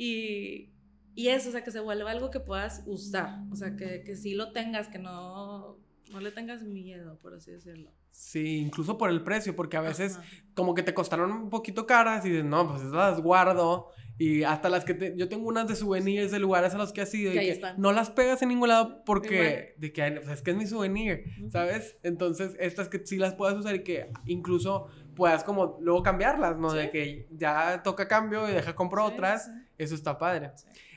y, y eso, o sea, que se vuelva algo que puedas usar, o sea, que, que sí lo tengas, que no, no le tengas miedo, por así decirlo. Sí, incluso por el precio, porque a veces como que te costaron un poquito caras y dices, no, pues las guardo. Y hasta las que yo tengo unas de souvenirs de lugares a los que has ido y que no las pegas en ningún lado porque de que pues, es que es mi souvenir, ¿sabes? Entonces, estas que sí las puedas usar y que incluso puedas como luego cambiarlas, ¿no? De que ya toca cambio y deja compro otras. Eso está padre.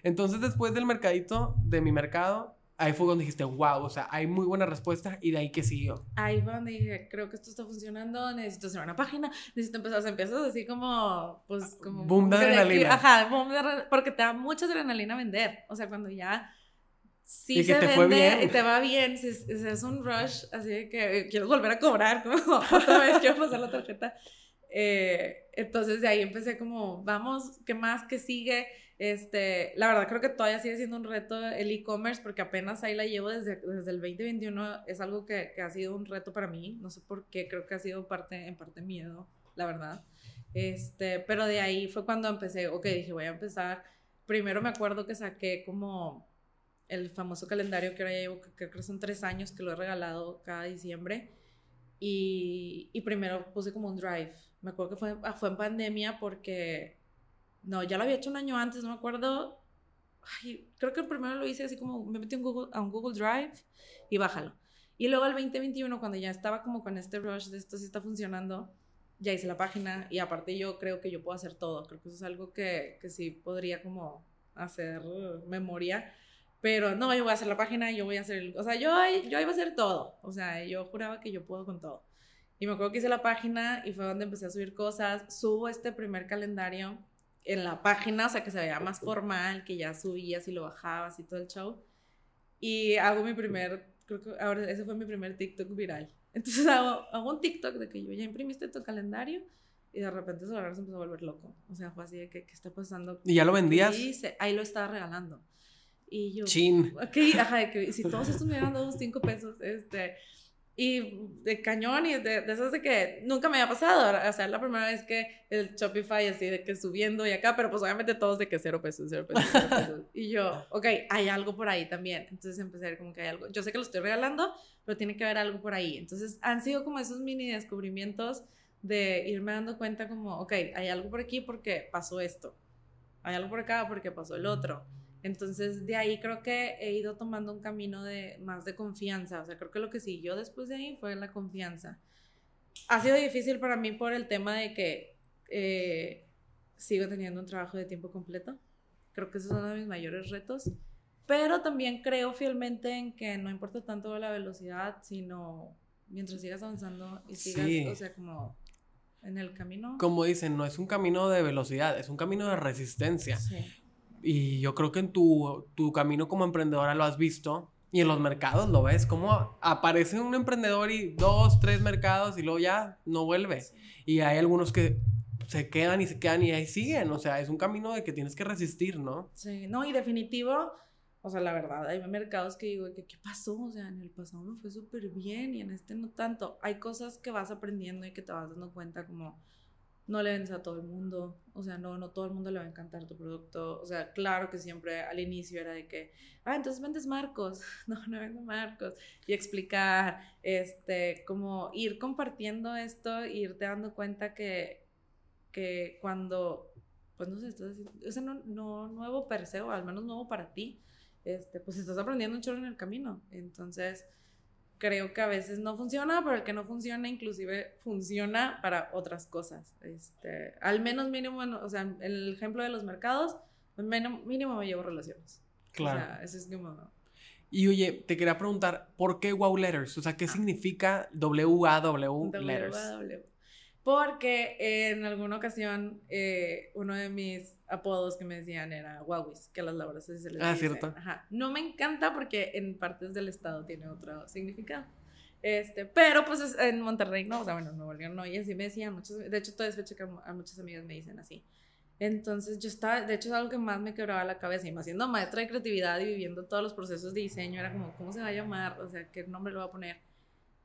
Entonces, después del mercadito, de mi mercado, ahí fue donde dijiste, wow, o sea, hay muy buena respuesta y de ahí que siguió. Ahí fue donde dije, creo que esto está funcionando, necesito hacer una página, necesito empezar, o sea, empiezas así como, pues, como... Boom de adrenalina. ajá, boom de adrenalina, porque te da mucha adrenalina vender, o sea, cuando ya sí y se que te vende fue bien. y te va bien, si es, es, un rush, así de que eh, quiero volver a cobrar, como otra vez quiero pasar la tarjeta. Eh, entonces de ahí empecé como, vamos, ¿qué más? ¿Qué sigue? Este, la verdad creo que todavía sigue siendo un reto el e-commerce porque apenas ahí la llevo desde, desde el 2021. Es algo que, que, ha sido un reto para mí. No sé por qué, creo que ha sido parte, en parte miedo, la verdad. Este, pero de ahí fue cuando empecé, ok, dije, voy a empezar. Primero me acuerdo que saqué como el famoso calendario que ahora ya llevo, que creo que son tres años que lo he regalado cada diciembre. Y, primero puse como un drive. Me acuerdo que fue, ah, fue en pandemia porque no, ya lo había hecho un año antes, no me acuerdo. Creo que primero lo hice así como me metí Google, a un Google Drive y bájalo. Y luego el 2021, cuando ya estaba como con este rush de esto sí está funcionando, ya hice la página y aparte yo creo que yo puedo hacer todo. Creo que eso es algo que, que sí podría como hacer memoria. Pero no, yo voy a hacer la página, yo voy a hacer, o sea, yo, yo iba a hacer todo. O sea, yo juraba que yo puedo con todo. Y me acuerdo que hice la página y fue donde empecé a subir cosas. Subo este primer calendario en la página, o sea, que se veía más formal, que ya subías y lo bajabas y todo el show. Y hago mi primer, creo que ahora ese fue mi primer TikTok viral. Entonces hago, hago un TikTok de que yo ya imprimiste tu calendario y de repente se empezó a volver loco. O sea, fue así de que, ¿qué está pasando? ¿Y ya lo vendías? Ahí lo estaba regalando. Y yo, Chin. Ok, ajá, que si todos estos me hubieran dado 5 pesos, este, y de cañón y de, de esos de que nunca me había pasado, o sea, la primera vez que el Shopify así de que subiendo y acá, pero pues obviamente todos de que cero pesos, cero pesos, cero pesos. y yo, ok, hay algo por ahí también, entonces empecé a ver como que hay algo, yo sé que lo estoy regalando, pero tiene que haber algo por ahí, entonces han sido como esos mini descubrimientos de irme dando cuenta como, ok, hay algo por aquí porque pasó esto, hay algo por acá porque pasó el otro. Entonces, de ahí creo que he ido tomando un camino de más de confianza. O sea, creo que lo que siguió después de ahí fue la confianza. Ha sido difícil para mí por el tema de que eh, sigo teniendo un trabajo de tiempo completo. Creo que ese es uno de mis mayores retos. Pero también creo fielmente en que no importa tanto la velocidad, sino mientras sigas avanzando y sigas, o sea, como en el camino. Como dicen, no es un camino de velocidad, es un camino de resistencia. Sí. Y yo creo que en tu, tu camino como emprendedora lo has visto. Y en los mercados lo ves, como aparece un emprendedor y dos, tres mercados y luego ya no vuelve. Y hay algunos que se quedan y se quedan y ahí siguen. O sea, es un camino de que tienes que resistir, ¿no? Sí, no, y definitivo, o sea, la verdad, hay mercados que digo, ¿qué, qué pasó? O sea, en el pasado me fue súper bien y en este no tanto. Hay cosas que vas aprendiendo y que te vas dando cuenta como no le vendes a todo el mundo, o sea, no, no todo el mundo le va a encantar tu producto, o sea, claro que siempre al inicio era de que, ah, entonces vendes marcos, no, no vendo marcos, y explicar, este, como ir compartiendo esto, irte dando cuenta que, que cuando, pues no sé, estás o sea, no, no nuevo per se, o al menos nuevo para ti, este, pues estás aprendiendo un chorro en el camino, entonces creo que a veces no funciona, pero el que no funciona inclusive funciona para otras cosas. Este, al menos mínimo, o sea, en el ejemplo de los mercados, mínimo, mínimo me llevo relaciones. Claro. O sea, eso es como... Y oye, te quería preguntar, ¿por qué Wow Letters? O sea, ¿qué ah. significa W-A-W Letters? W-A-W. Porque en alguna ocasión eh, uno de mis apodos que me decían era Wawis, que a las labores se les Ah, cierto. Ajá. No me encanta porque en partes del estado tiene otro significado. Este, pero pues en Monterrey no, o sea, bueno, en Nuevo León no, y así me decían muchos, de hecho todavía fecha que a muchas amigas me dicen así. Entonces yo estaba, de hecho es algo que más me quebraba la cabeza, y más siendo maestra de creatividad y viviendo todos los procesos de diseño, era como, ¿cómo se va a llamar? O sea, ¿qué nombre le voy a poner?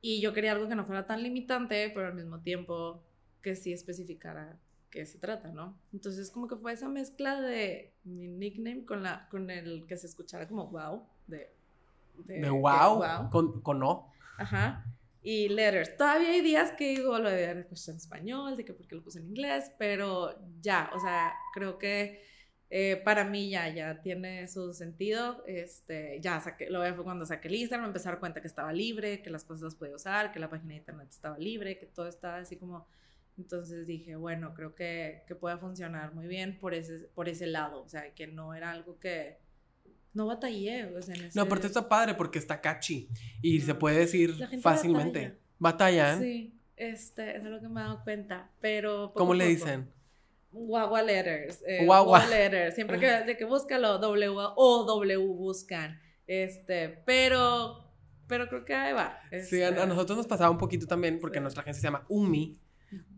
Y yo quería algo que no fuera tan limitante, pero al mismo tiempo que sí especificara qué se trata, ¿no? Entonces como que fue esa mezcla de mi nickname con, la, con el que se escuchara como wow, de... De, wow, Con, con no. Ajá. Y letters. Todavía hay días que digo, lo de puesto en español, de que porque lo puse en inglés, pero ya, o sea, creo que eh, para mí ya, ya tiene su sentido. Este, ya saqué, lo fue cuando saqué el Instagram, me empecé a dar cuenta que estaba libre, que las cosas las podía usar, que la página de internet estaba libre, que todo estaba así como entonces dije, bueno, creo que, que puede funcionar muy bien por ese, por ese lado, o sea, que no era algo que no batallé. O sea, No, aparte está padre porque está catchy y se puede decir fácilmente. Batallan. Sí, este, es lo que me he dado cuenta, pero... ¿Cómo le dicen? Guagua letters. Eh, Guagua. letters. Siempre que, de que búscalo, W o W buscan. Este, pero, pero creo que ahí va. sí, a, este nosotros nos pasaba un poquito también porque nuestra agencia se llama UMI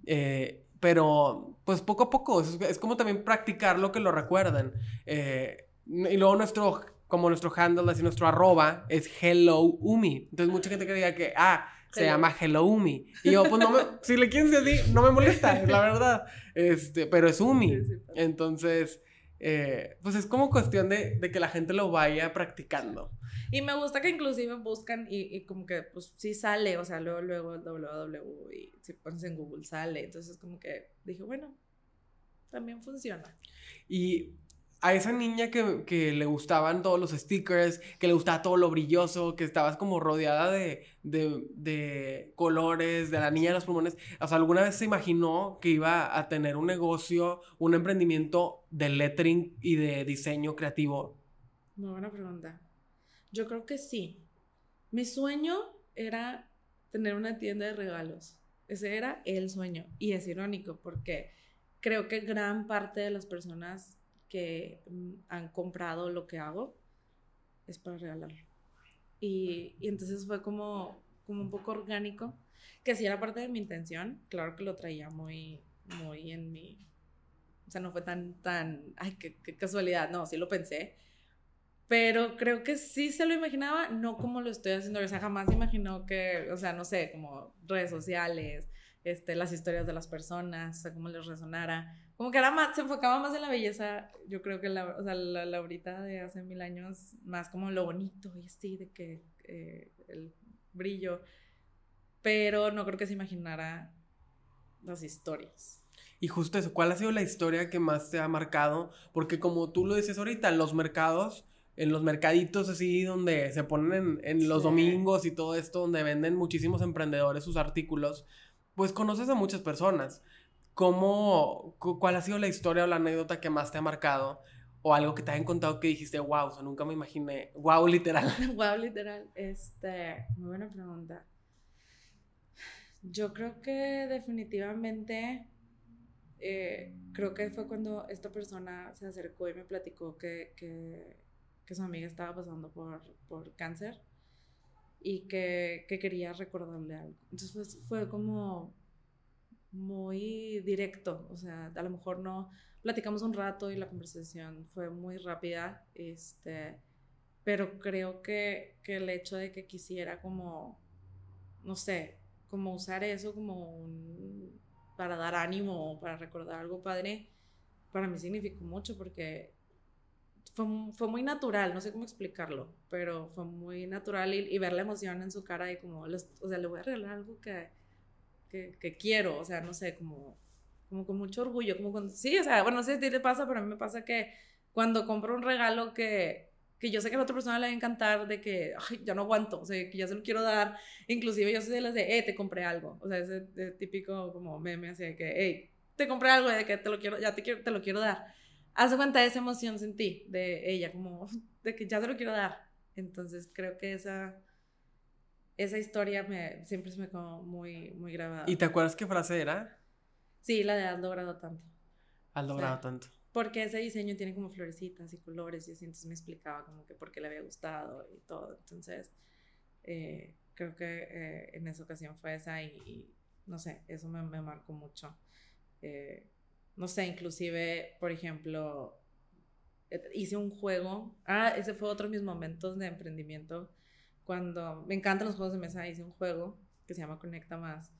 eh, pero, pues poco a poco, es, como también practicar lo que lo recuerden. Eh, y luego nuestro, como nuestro handle, así nuestro arroba, es Hello Umi. Entonces mucha gente diga que, ah, se llama Hello Umi. Y yo, pues no me, si le quieren decir así, no me molesta, la verdad. Este, pero es Umi. Entonces, eh, pues es como cuestión de, de, que la gente lo vaya practicando. Y me gusta que inclusive buscan y, y como que pues sí sale, o sea, luego, luego www y si pones en Google sale. Entonces como que dije, bueno, también funciona. Y a esa niña que, que, le gustaban todos los stickers, que le gustaba todo lo brilloso, que estabas como rodeada de, de, de, colores, de la niña de los pulmones, o sea, ¿alguna vez se imaginó que iba a tener un negocio, un emprendimiento de lettering y de diseño creativo? Muy buena pregunta. Yo creo que sí. Mi sueño era tener una tienda de regalos. Ese era el sueño. Y es irónico porque creo que gran parte de las personas que mm, han comprado lo que hago es para regalarlo. Y, y, entonces fue como, como un poco orgánico, que sí era parte de mi intención, claro que lo traía muy, muy en mi... O sea, no fue tan, tan, ay, qué, qué casualidad, no, sí lo pensé, pero creo que sí se lo imaginaba, no como lo estoy haciendo, o sea, jamás imaginó que, o sea, no sé, como redes sociales, este, las historias de las personas, o sea, cómo les resonara. Como que era más, se enfocaba más en la belleza, yo creo que la, o sea, la, la ahorita de hace mil años, más como lo bonito y así, de que eh, el brillo, pero no creo que se imaginara las historias. Y justo eso, ¿cuál ha sido la historia que más te ha marcado? Porque como tú lo dices ahorita, en los mercados, en los mercaditos así donde se ponen en, en los domingos y todo esto, donde venden muchísimos emprendedores sus artículos, pues conoces a muchas personas. ¿Cómo, cuál ha sido la historia o la anécdota que más te ha marcado? O algo que te hayan contado que dijiste, wow, o sea, nunca me imaginé. Wow, literal. wow, literal. Este, muy buena pregunta. Yo creo que definitivamente, eh, creo que fue cuando esta persona se acercó y me platicó que, que, que su amiga estaba pasando por, por cáncer y que, que quería recordarle algo. Entonces fue, como muy directo, o sea, a lo mejor no platicamos un rato y la conversación fue muy rápida, este, pero creo que, que el hecho de que quisiera como, no sé, como usar eso como un, para dar ánimo o para recordar algo padre, para mí significó mucho porque fue, muy natural, no sé cómo explicarlo, pero fue muy natural y, ver la emoción en su cara y como, o sea, le voy a regalar algo que, que, quiero, o sea, no sé, como, como con mucho orgullo, como con, sí, o sea, bueno, no sé si a ti te pasa, pero a mí me pasa que cuando compro un regalo que, que yo sé que a la otra persona le va a encantar, de que, ay, ya no aguanto, o sea, que ya se lo quiero dar, inclusive yo soy de las de, eh, te compré algo, o sea, ese, típico como meme así de que, hey, te compré algo, de que te lo quiero, ya te, quiero, te lo quiero dar hace cuenta de esa emoción sentí de ella, como de que ya te lo quiero dar. Entonces creo que esa, esa historia me, siempre se me quedó muy, muy grabada. ¿Y te acuerdas qué frase era? Sí, la de has logrado tanto. Has logrado tanto. Porque ese diseño tiene como florecitas y colores y así, entonces me explicaba como que por qué le había gustado y todo. Entonces, eh, creo que eh, en esa ocasión fue esa y, no sé, eso me, me marcó mucho. Eh, no sé, inclusive, por ejemplo, hice un juego, ah, ese fue otro de mis momentos de emprendimiento, cuando me encantan los juegos de mesa, hice un juego que se llama Conecta Más.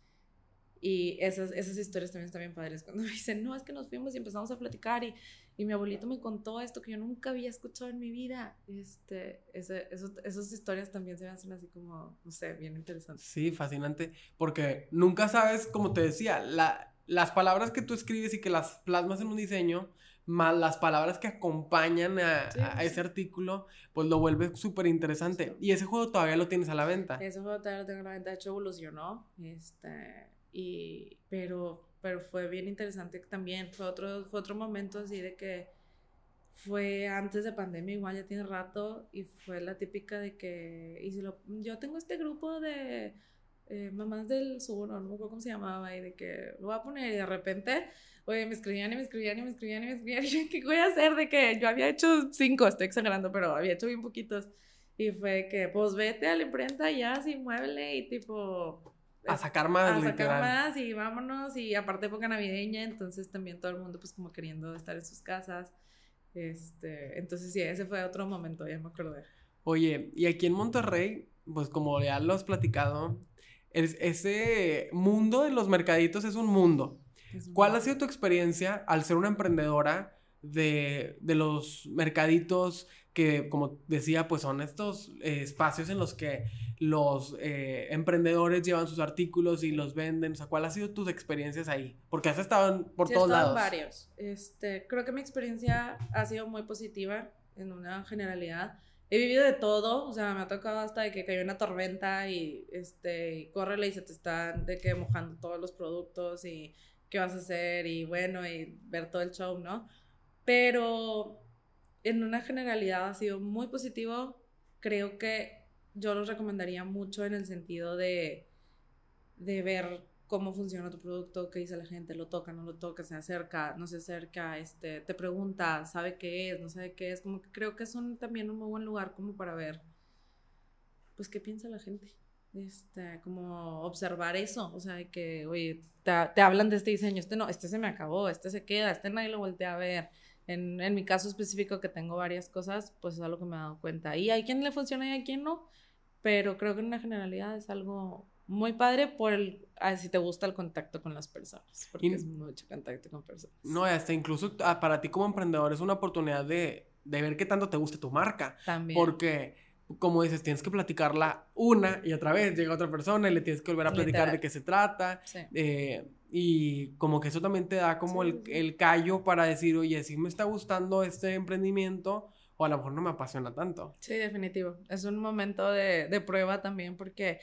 Y esas, esas historias también están bien padres. Cuando me dicen, no, es que nos fuimos y empezamos a platicar y, y mi abuelito me contó esto que yo nunca había escuchado en mi vida. Este, ese, esas historias también se me hacen así como, no sé, bien interesantes. Sí, fascinante, porque nunca sabes, como te decía, la, las palabras que tú escribes y que las plasmas en un diseño, más las palabras que acompañan a, ese artículo, pues lo vuelve súper interesante. Y ese juego todavía lo tienes a la venta. Ese juego todavía lo tengo a la venta, de hecho evolucionó, este, y, pero, pero fue bien interesante también, fue otro, fue otro momento así de que fue antes de pandemia, igual ya tiene rato, y fue la típica de que, y si lo, yo tengo este grupo de eh, mamás del sur, no, me acuerdo cómo se llamaba, y de que lo voy a poner, y de repente, oye, me escribían y me escribían y me escribían y me escribían, y yo, ¿qué voy a hacer? De que yo había hecho cinco, estoy exagerando, pero había hecho bien poquitos. Y fue que, pues vete a la imprenta ya, así, muévele, y tipo. A sacar más, A sacar más, y vámonos, y aparte época navideña, entonces también todo el mundo, pues como queriendo estar en sus casas. Este, entonces sí, ese fue otro momento, ya me acordé. Oye, y aquí en Monterrey, pues como ya lo has platicado, ese mundo de los mercaditos es un mundo. ¿Cuál ha sido tu experiencia al ser una emprendedora de, los mercaditos que, como decía, pues son estos eh, espacios en los que los eh, emprendedores llevan sus artículos y los venden? O sea, ¿cuál ha sido tus experiencias ahí? Porque has estado por todos lados. varios. Este, creo que mi experiencia ha sido muy positiva en una generalidad he vivido de todo, o sea, me ha tocado hasta de que cayó una tormenta y, este, y córrele y se te están de que mojando todos los productos y qué vas a hacer y bueno, y ver todo el show, ¿no? Pero en una generalidad ha sido muy positivo creo que yo los recomendaría mucho en el sentido de, de ver cómo funciona tu producto, qué dice la gente, lo toca, no lo toca, se acerca, no se acerca, este, te pregunta, sabe qué es, no sabe qué es, como que creo que es un, también un muy buen lugar como para ver, pues, qué piensa la gente, este, como observar eso, o sea, que, oye, te, te, hablan de este diseño, este no, este se me acabó, este se queda, este nadie lo voltea a ver, en, en mi caso específico que tengo varias cosas, pues es algo que me he dado cuenta, y hay quien le funciona y hay quien no, pero creo que en una generalidad es algo muy padre por el, ah, si te gusta el contacto con las personas, porque es mucho contacto con personas. No, hasta incluso ah, para ti como emprendedor es una oportunidad de, de ver qué tanto te gusta tu marca. También. Porque, como dices, tienes que platicarla una y otra vez, llega otra persona y le tienes que volver a platicar de qué se trata. Eh, y como que eso también te da como el, el callo para decir, oye, si me está gustando este emprendimiento, o a lo mejor no me apasiona tanto. Sí, definitivo. Es un momento de, de prueba también porque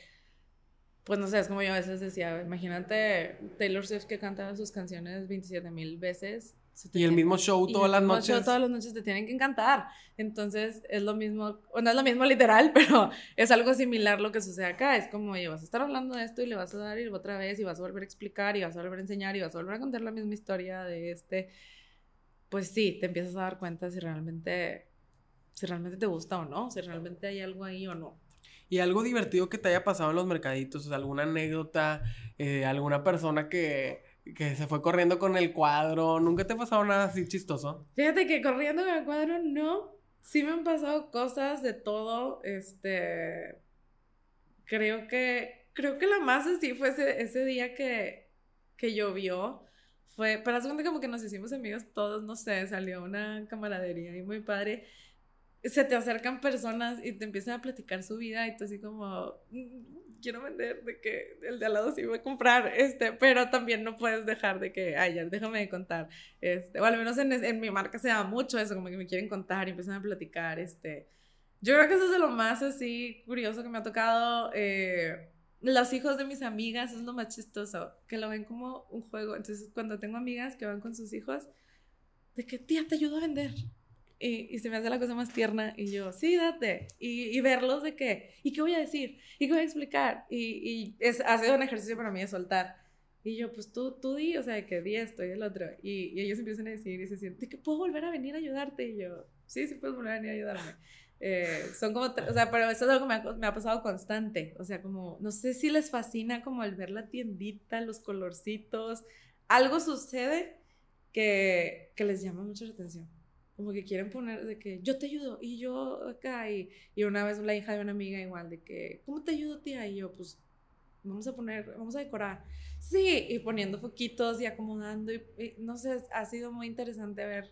pues no sé, es como yo a veces decía, imagínate Taylor Swift que canta sus canciones 27 mil veces. Y el mismo show todas las noches. Show todas las noches te tienen que encantar. Entonces es lo mismo, no es lo mismo literal, pero es algo similar lo que sucede acá. Es como, oye, vas a estar hablando de esto y le vas a dar y otra vez y vas a volver a explicar y vas a volver a enseñar y vas a volver a contar la misma historia de este. Pues sí, te empiezas a dar cuenta si realmente, si realmente te gusta o no, si realmente hay algo ahí o no. Y algo divertido que te haya pasado en los mercaditos, alguna anécdota, eh, alguna persona que, que se fue corriendo con el cuadro, ¿nunca te ha pasado nada así chistoso? Fíjate que corriendo con el cuadro no, sí me han pasado cosas de todo, este, creo que, creo que la más así fue ese, ese día que, que llovió, fue, pero hace como que nos hicimos amigos todos, no sé, salió una camaradería y muy padre, se te acercan personas y te empiezan a platicar su vida y tú así como, mm, quiero vender de que el de al lado sí va a comprar, este, pero también no puedes dejar de que, ay, ya, déjame de contar, este, o al menos en, en, mi marca se da mucho eso, como que me quieren contar y empiezan a platicar, este, yo creo que eso es lo más así curioso que me ha tocado, eh, los hijos de mis amigas es lo más chistoso, que lo ven como un juego, entonces cuando tengo amigas que van con sus hijos, de que, tía, te ayudo a vender, y, se me hace la cosa más tierna y yo, sí, date. Y, verlos de qué, ¿y qué voy a decir? ¿Y qué voy a explicar? Y, es, ha sido un ejercicio para mí de soltar. Y yo, pues tú, tú di, o sea, que di esto y el otro. Y, ellos empiezan a decir y se sienten que puedo volver a venir a ayudarte. Y yo, sí, sí puedes volver a venir a ayudarme. Eh, son como, o sea, pero eso es algo que me ha, me ha, pasado constante. O sea, como, no sé si les fascina como el ver la tiendita, los colorcitos. Algo sucede que, que les llama mucho la atención como que quieren poner de que yo te ayudo y yo acá y, y, una vez la hija de una amiga igual de que ¿cómo te ayudo tía? y yo pues vamos a poner vamos a decorar sí y poniendo foquitos y acomodando y, no sé ha sido muy interesante ver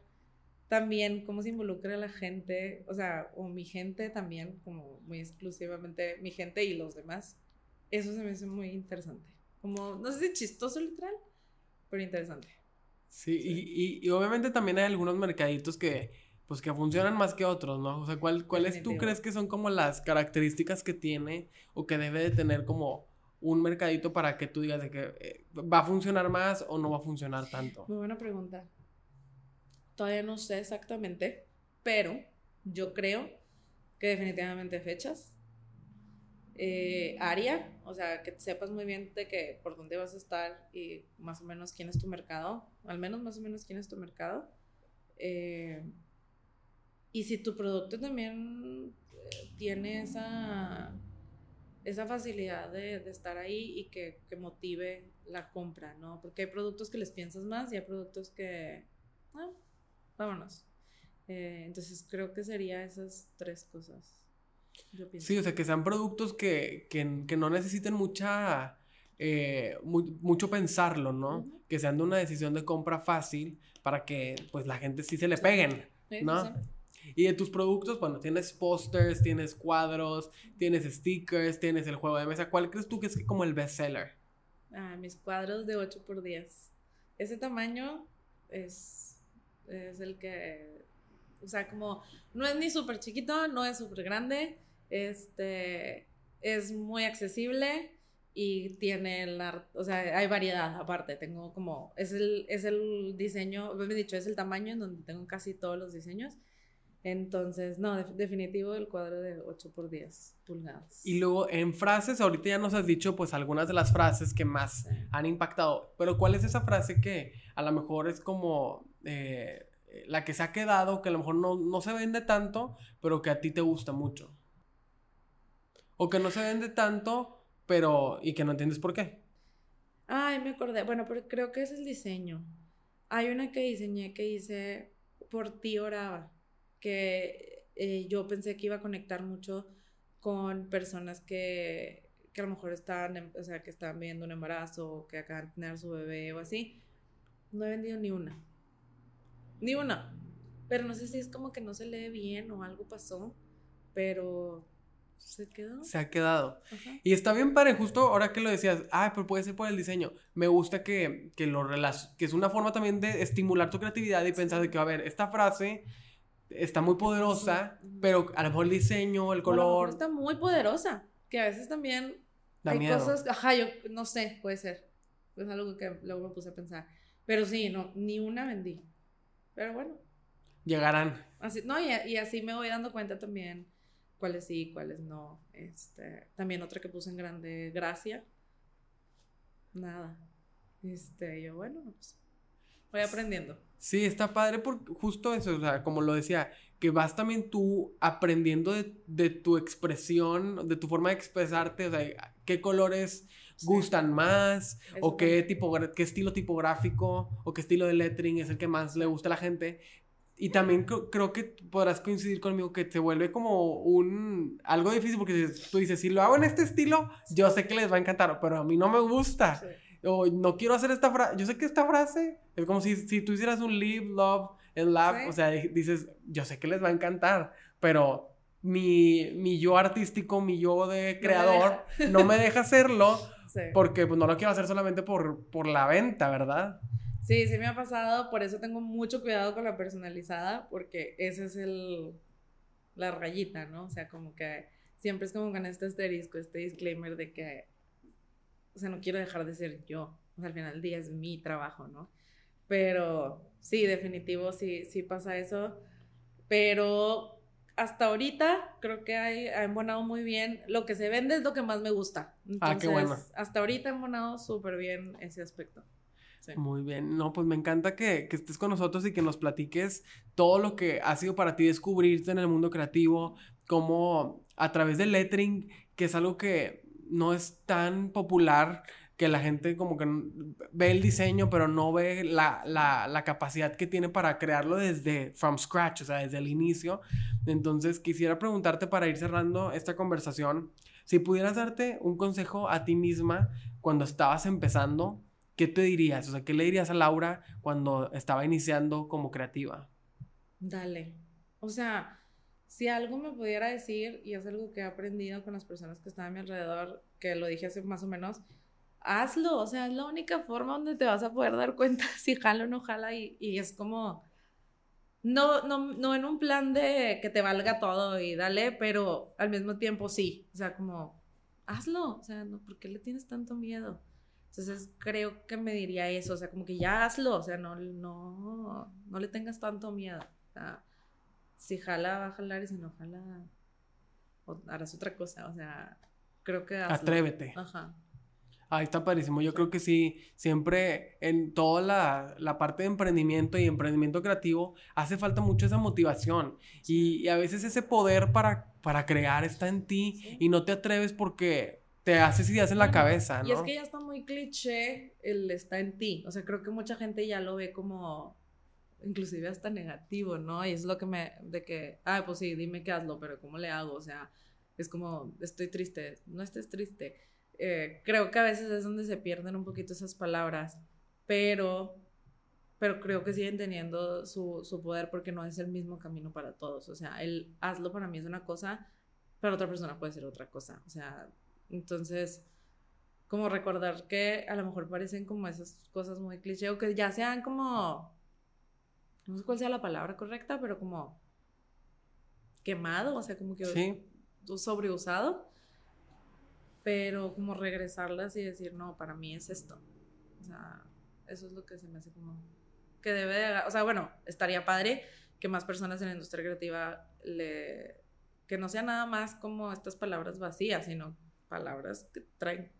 también cómo se involucra la gente o sea o mi gente también como muy exclusivamente mi gente y los demás. Eso se me hace muy interesante. Como no sé si chistoso literal pero interesante Sí, Y, y, obviamente también hay algunos mercaditos que, pues, que funcionan más que otros, ¿no? O sea, ¿cuál, ¿cuáles tú crees que son como las características que tiene o que debe de tener como un mercadito para que tú digas de que eh, va a funcionar más o no va a funcionar tanto? Muy buena pregunta. Todavía no sé exactamente, pero yo creo que definitivamente fechas eh, área, o sea, que sepas muy bien de que por dónde vas a estar y más o menos quién es tu mercado, al menos más o menos quién es tu mercado. Eh, y si tu producto también eh, tiene esa, esa facilidad de, de estar ahí y que, que, motive la compra, ¿no? Porque hay productos que les piensas más y hay productos que, ah, vámonos. entonces creo que sería esas tres cosas. Sí, o sea, que sean productos que, que, que no necesiten mucha, eh, mucho pensarlo, ¿no? Que sean de una decisión de compra fácil para que pues la gente sí se le peguen, ¿no? Y de tus productos, bueno, tienes posters, tienes cuadros, tienes stickers, tienes el juego de mesa. ¿Cuál crees tú que es como el best seller? Ah, mis cuadros de 8 por 10. Ese tamaño es, es el que, o sea, como no es ni súper chiquito, no es súper grande, este, es muy accesible y tiene la, o sea, hay variedad aparte, tengo como, es el, es el diseño, me he dicho, es el tamaño en donde tengo casi todos los diseños. Entonces, no, definitivo el cuadro de 8 por 10 pulgadas. Y luego en frases, ahorita ya nos has dicho pues algunas de las frases que más han impactado, pero ¿cuál es esa frase que a lo mejor es como eh, la que se ha quedado, que a lo mejor no, no se vende tanto, pero que a ti te gusta mucho? O que no se vende tanto, pero y que no entiendes por qué. Ay, me acordé. Bueno, pero creo que es el diseño. Hay una que diseñé que dice, por ti oraba que eh, yo pensé que iba a conectar mucho con personas que, que a lo mejor estaban, o sea, que estaban viendo un embarazo que acaban de tener su bebé o así. No he vendido ni una. Ni una. Pero no sé si es como que no se lee bien o algo pasó, pero se quedó. Se ha quedado. Y está bien padre, justo ahora que lo decías, ah, pero puede ser por el diseño. Me gusta que, que lo que es una forma también de estimular tu creatividad y pensar de que, a ver, esta frase está muy poderosa, pero a lo mejor el diseño, el color. está muy poderosa, que a veces también hay cosas, ajá, yo no sé, puede ser. Es algo que luego me puse a pensar. Pero sí, no, ni una vendí. Pero bueno. Llegarán. Así, no, y, y así me voy dando cuenta también cuáles sí, cuáles no. Este, también otra que puse en grande, gracia. Nada. Este, yo, bueno, pues voy aprendiendo. Sí, está padre por justo eso, o sea, como lo decía, que vas también tú aprendiendo de, tu expresión, de tu forma de expresarte, o sea, qué colores gustan más, o qué, tipo, qué estilo tipográfico, o qué estilo de lettering es el que más le gusta a la gente. Y también creo que podrás coincidir conmigo que te vuelve como un algo difícil porque tú dices, si lo hago en este estilo, yo sé que les va a encantar, pero a mí no me gusta o no quiero hacer esta frase. Yo sé que esta frase es como si, si tú hicieras un live, love and laugh. O sea, dices, yo sé que les va a encantar, pero mi, mi yo artístico, mi yo de creador, no me deja, hacerlo porque pues, no lo quiero hacer solamente por, por la venta, ¿verdad? Sí, sí me ha pasado, por eso tengo mucho cuidado con la personalizada, porque ese es el, la rayita, ¿no? O sea, como que siempre es como con este asterisco, este disclaimer de que o sea, no quiero dejar de ser yo. O sea, al final del día es mi trabajo, ¿no? Pero sí, definitivo, sí, sí pasa eso. Pero hasta ahorita creo que hay, ha embonado muy bien. Lo que se vende es lo que más me gusta. ah, qué bueno. Hasta ahorita ha embonado súper bien ese aspecto. Muy bien, no, pues me encanta que, que, estés con nosotros y que nos platiques todo lo que ha sido para ti descubrirte en el mundo creativo, como a través del lettering, que es algo que no es tan popular que la gente como que ve el diseño, pero no ve la, capacidad que tiene para crearlo desde from scratch, o sea, desde el inicio. Entonces, quisiera preguntarte para ir cerrando esta conversación, si pudieras darte un consejo a ti misma cuando estabas empezando, ¿qué te dirías? O sea, ¿qué le dirías a Laura cuando estaba iniciando como creativa? Dale. O sea, si algo me pudiera decir, y es algo que he aprendido con las personas que están a mi alrededor, que lo dije hace más o menos, hazlo, o sea, es la única forma donde te vas a poder dar cuenta si jala o no jala y, y es como, no, no, no en un plan de que te valga todo y dale, pero al mismo tiempo sí, o sea, como, hazlo, o sea, no, ¿por qué le tienes tanto miedo? Entonces creo que me diría eso, o sea, como que ya hazlo, o sea, no, no, no le tengas tanto miedo. O sea, si jala, va a jalar y si no jala, harás otra cosa. O sea, creo que... Atrévete. Ajá. Ahí está padrísimo. Yo creo que sí, siempre en toda la, parte de emprendimiento y emprendimiento creativo hace falta mucho esa motivación. Y, a veces ese poder para, para crear está en ti y no te atreves porque te haces ideas en la cabeza, ¿no? Y es que ya está muy cliché el está en ti. O sea, creo que mucha gente ya lo ve como inclusive hasta negativo, ¿no? Y es lo que me, de que, ah, pues sí, dime qué hazlo, pero ¿cómo le hago? O sea, es como, estoy triste, no estés triste. Eh, creo que a veces es donde se pierden un poquito esas palabras, pero, pero creo que siguen teniendo su, su poder porque no es el mismo camino para todos. O sea, el hazlo para mí es una cosa, para otra persona puede ser otra cosa. O sea, entonces como recordar que a lo mejor parecen como esas cosas muy cliché o que ya sean como no sé cuál sea la palabra correcta, pero como quemado, o sea, como que sí. sobreusado, pero como regresarlas y decir, no, para mí es esto. O sea, eso es lo que se me hace como que debe de, o sea, bueno, estaría padre que más personas en la industria creativa le... que no sea nada más como estas palabras vacías, sino palabras que traen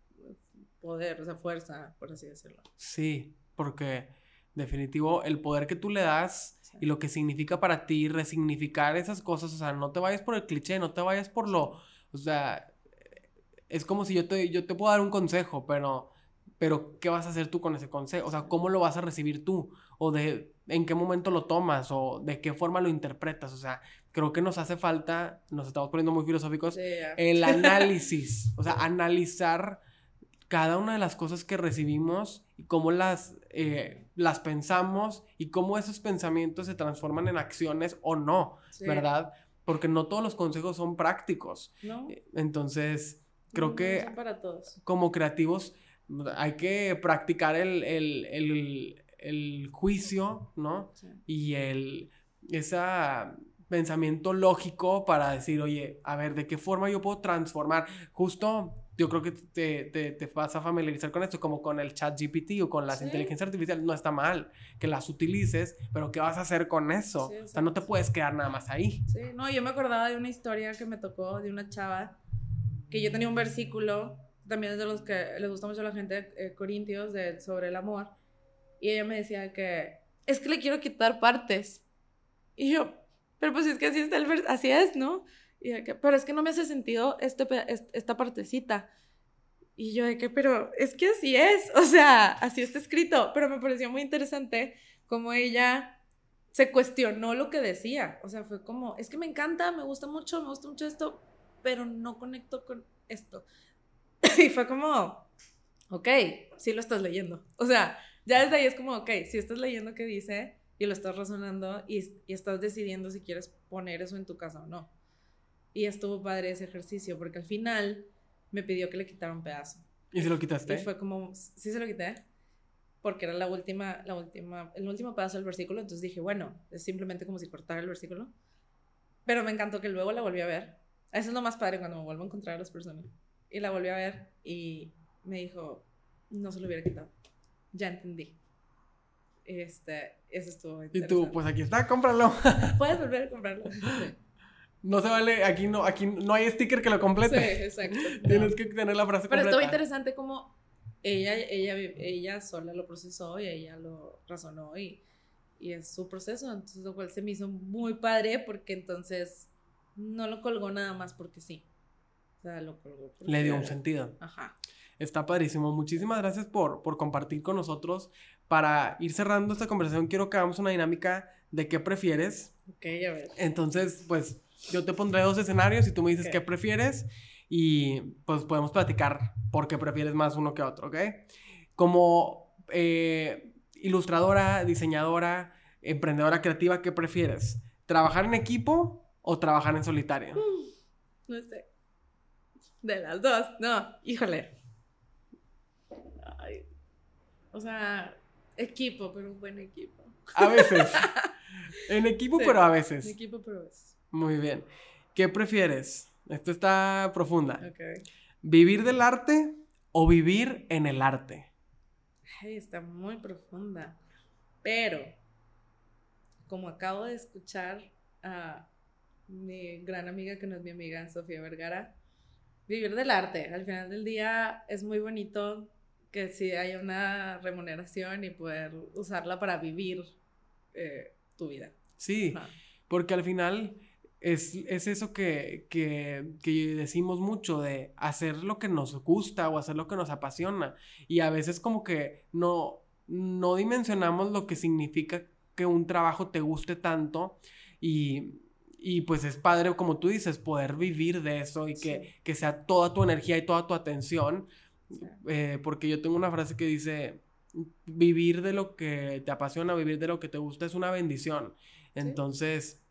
poder, o sea, fuerza, por así decirlo. Sí, porque definitivo el poder que tú le das y lo que significa para ti resignificar esas cosas, o sea, no te vayas por el cliché, no te vayas por lo, o sea, es como si yo te, yo te puedo dar un consejo, pero, pero ¿qué vas a hacer tú con ese consejo? O sea, ¿cómo lo vas a recibir tú? O de en qué momento lo tomas o de qué forma lo interpretas. O sea, creo que nos hace falta, nos estamos poniendo muy filosóficos, el análisis, o sea, analizar cada una de las cosas que recibimos y cómo las, eh, las pensamos y cómo esos pensamientos se transforman en acciones o no, ¿verdad? Porque no todos los consejos son prácticos. ¿No? Entonces, creo que para todos. como creativos hay que practicar el, juicio, ¿no? Y el, ese pensamiento lógico para decir, oye, a ver, ¿de qué forma yo puedo transformar? Justo yo creo que te, te, te, vas a familiarizar con esto, como con el chat GPT o con las inteligencias artificiales. No está mal que las utilices, pero ¿qué vas a hacer con eso? o sea, no te puedes quedar nada más ahí. Sí, no, yo me acordaba de una historia que me tocó de una chava que yo tenía un versículo, también es de los que les gusta mucho a la gente, eh, Corintios, de, sobre el amor. Y ella me decía que es que le quiero quitar partes. Y yo, pero pues es que así, está el así es, ¿no? pero es que no me hace sentido este, esta partecita. Y yo de que, pero es que así es, o sea, así está escrito, pero me pareció muy interesante como ella se cuestionó lo que decía, o sea, fue como, es que me encanta, me gusta mucho, me gusta mucho esto, pero no conecto con esto. y fue como, ok, sí lo estás leyendo, o sea, ya desde ahí es como, ok, si estás leyendo qué dice y lo estás razonando y, y estás decidiendo si quieres poner eso en tu casa o no. Y estuvo padre ese ejercicio, porque al final me pidió que le quitara un pedazo. ¿Y se lo quitaste? Y fue como, sí se lo quité, porque era la última, la última, el último pedazo del versículo, entonces dije, bueno, es simplemente como si cortara el versículo. Pero me encantó que luego la volví a ver. Eso es lo más padre cuando me vuelvo a encontrar a las personas. Y la volví a ver y me dijo, no se lo hubiera quitado. Ya entendí. Este, eso estuvo Y tú, pues aquí está, cómpralo. Puedes volver a comprarlo. No se vale, aquí no, aquí no hay sticker que lo complete. Sí, exacto. Tienes que tener la frase Pero completa. Pero estuvo interesante como ella, ella, ella sola lo procesó y ella lo razonó y, y es su proceso. Entonces, lo cual se me hizo muy padre porque entonces no lo colgó nada más porque sí. O sea, lo colgó. Porque... Le dio un sentido. Ajá. Está padrísimo. Muchísimas gracias por, por compartir con nosotros. Para ir cerrando esta conversación, quiero que hagamos una dinámica de qué prefieres. Ok, a ver. Entonces, pues yo te pondré dos escenarios y tú me dices qué prefieres y pues podemos platicar por qué prefieres más uno que otro, ¿ok? Como eh, ilustradora, diseñadora, emprendedora creativa, ¿qué prefieres? ¿Trabajar en equipo o trabajar en solitario? Mm, no sé. De las dos, no, híjole. o sea, equipo, pero un buen equipo. A veces. en equipo, pero a veces. En equipo, pero a veces. Muy bien. ¿Qué prefieres? Esto está profunda. ¿Vivir del arte o vivir en el arte? está muy profunda. Pero, como acabo de escuchar a mi gran amiga, que no es mi amiga, Sofía Vergara, vivir del arte. Al final del día es muy bonito que si haya una remuneración y poder usarla para vivir eh, tu vida. Sí, porque al final es, eso que, decimos mucho de hacer lo que nos gusta o hacer lo que nos apasiona. Y a veces como que no, no dimensionamos lo que significa que un trabajo te guste tanto y, pues es padre, como tú dices, poder vivir de eso y que, sea toda tu energía y toda tu atención. Eh, porque yo tengo una frase que dice, vivir de lo que te apasiona, vivir de lo que te gusta es una bendición. Entonces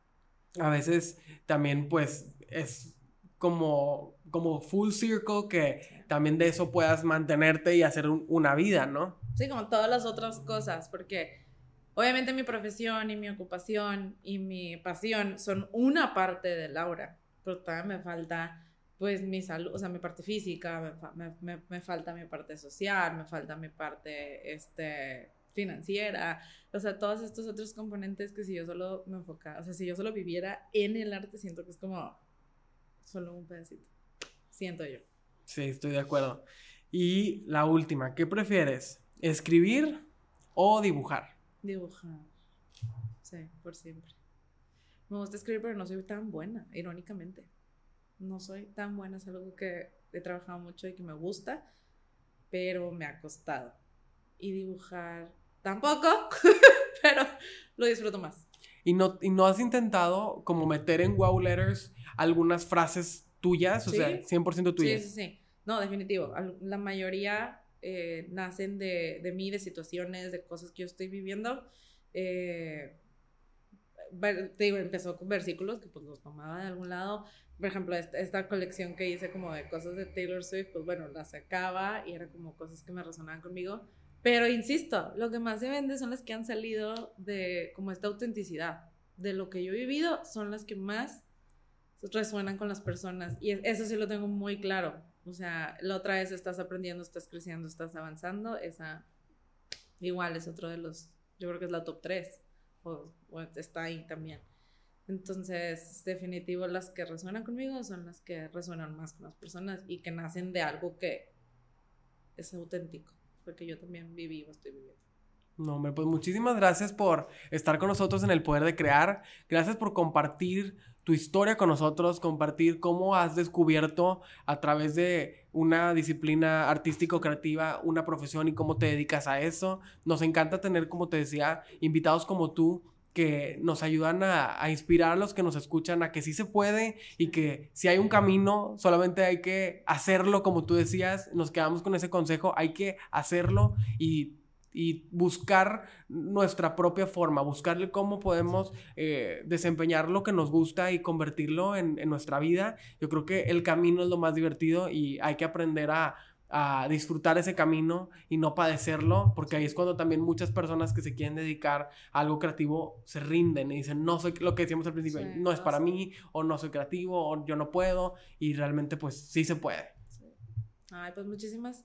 a veces también pues es como, como full circle que también de eso puedas mantenerte y hacer una vida, ¿no? Sí, como todas las otras cosas, porque obviamente mi profesión y mi ocupación y mi pasión son una parte de Laura, pero todavía me falta pues mi salud, o sea, mi parte física, me, me, me, falta mi parte social, me falta mi parte, este, financiera, o sea, todos estos otros componentes que si yo solo me enfocaba, o sea, si yo solo viviera en el arte, siento que es como solo un pedacito, siento yo. Sí, estoy de acuerdo. Y la última, ¿qué prefieres? ¿Escribir o dibujar? Dibujar, sí, por siempre. Me gusta escribir, pero no soy tan buena, irónicamente. No soy tan buena, es algo que he trabajado mucho y que me gusta, pero me ha costado. Y dibujar tampoco, pero lo disfruto más. ¿Y no, ¿Y no has intentado como meter en wow letters algunas frases tuyas? O sea, 100% tuyas. Sí, sí, sí. No, definitivo. La mayoría eh, nacen de, de, mí, de situaciones, de cosas que yo estoy viviendo. Eh, te digo, empezó con versículos que pues los tomaba de algún lado. Por ejemplo, esta, colección que hice como de cosas de Taylor Swift, pues bueno, la sacaba y eran como cosas que me resonaban conmigo. Pero insisto, lo que más se vende son las que han salido de como esta autenticidad. De lo que yo he vivido son las que más resuenan con las personas. Y eso sí lo tengo muy claro. O sea, la otra vez estás aprendiendo, estás creciendo, estás avanzando. Esa igual es otro de los, yo creo que es la top 3. O, o está ahí también. Entonces, definitivo, las que resuenan conmigo son las que resuenan más con las personas y que nacen de algo que es auténtico porque yo también viví o estoy viviendo. No, hombre, pues muchísimas gracias por estar con nosotros en el poder de crear. Gracias por compartir tu historia con nosotros, compartir cómo has descubierto a través de una disciplina artístico-creativa una profesión y cómo te dedicas a eso. Nos encanta tener, como te decía, invitados como tú que nos ayudan a, inspirar a los que nos escuchan a que sí se puede y que si hay un camino, solamente hay que hacerlo, como tú decías, nos quedamos con ese consejo, hay que hacerlo y, buscar nuestra propia forma, buscarle cómo podemos eh, desempeñar lo que nos gusta y convertirlo en nuestra vida. Yo creo que el camino es lo más divertido y hay que aprender a a disfrutar ese camino y no padecerlo, porque ahí es cuando también muchas personas que se quieren dedicar a algo creativo se rinden y dicen, no soy lo que decíamos al principio, no es para mí, o no soy creativo, o yo no puedo, y realmente pues sí se puede. Ay, pues muchísimas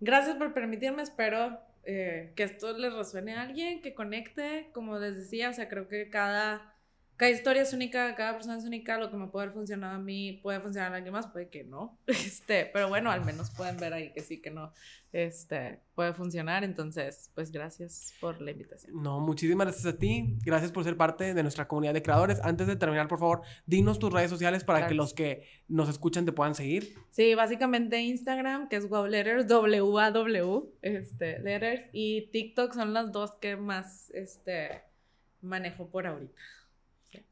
gracias por permitirme, espero eh, que esto le resuene a alguien, que conecte, como les decía, o sea, creo que cada cada historia es única, cada persona es única, lo que me puede haber funcionado a mí puede funcionar a alguien más, puede que no, este, pero bueno, al menos pueden ver ahí que sí, que no, este, puede funcionar, entonces, pues gracias por la invitación. No, muchísimas gracias a ti, gracias por ser parte de nuestra comunidad de creadores. Antes de terminar, por favor, dinos tus redes sociales para que los que nos escuchan te puedan seguir. Sí, básicamente Instagram, que es wow letters, W-A-W, este, letters, y TikTok son las dos que más, este, manejo por ahorita.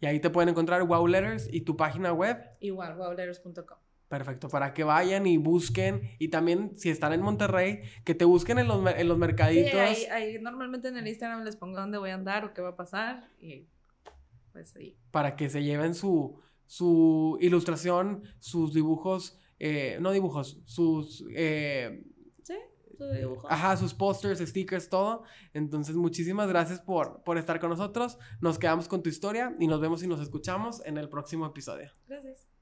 Y ahí te pueden encontrar Wow Letters y tu página web. Igual, wowletters.com. Perfecto, para que vayan y busquen. Y también, si están en Monterrey, que te busquen en los, en los mercaditos. Sí, ahí, normalmente en el Instagram les pongo dónde voy a andar o qué va a pasar. Y pues ahí. Para que se lleven su, su ilustración, sus dibujos, eh, no dibujos, sus eh, Ajá, sus posters, stickers, todo. Entonces, muchísimas gracias por, por estar con nosotros. Nos quedamos con tu historia y nos vemos y nos escuchamos en el próximo episodio. Gracias.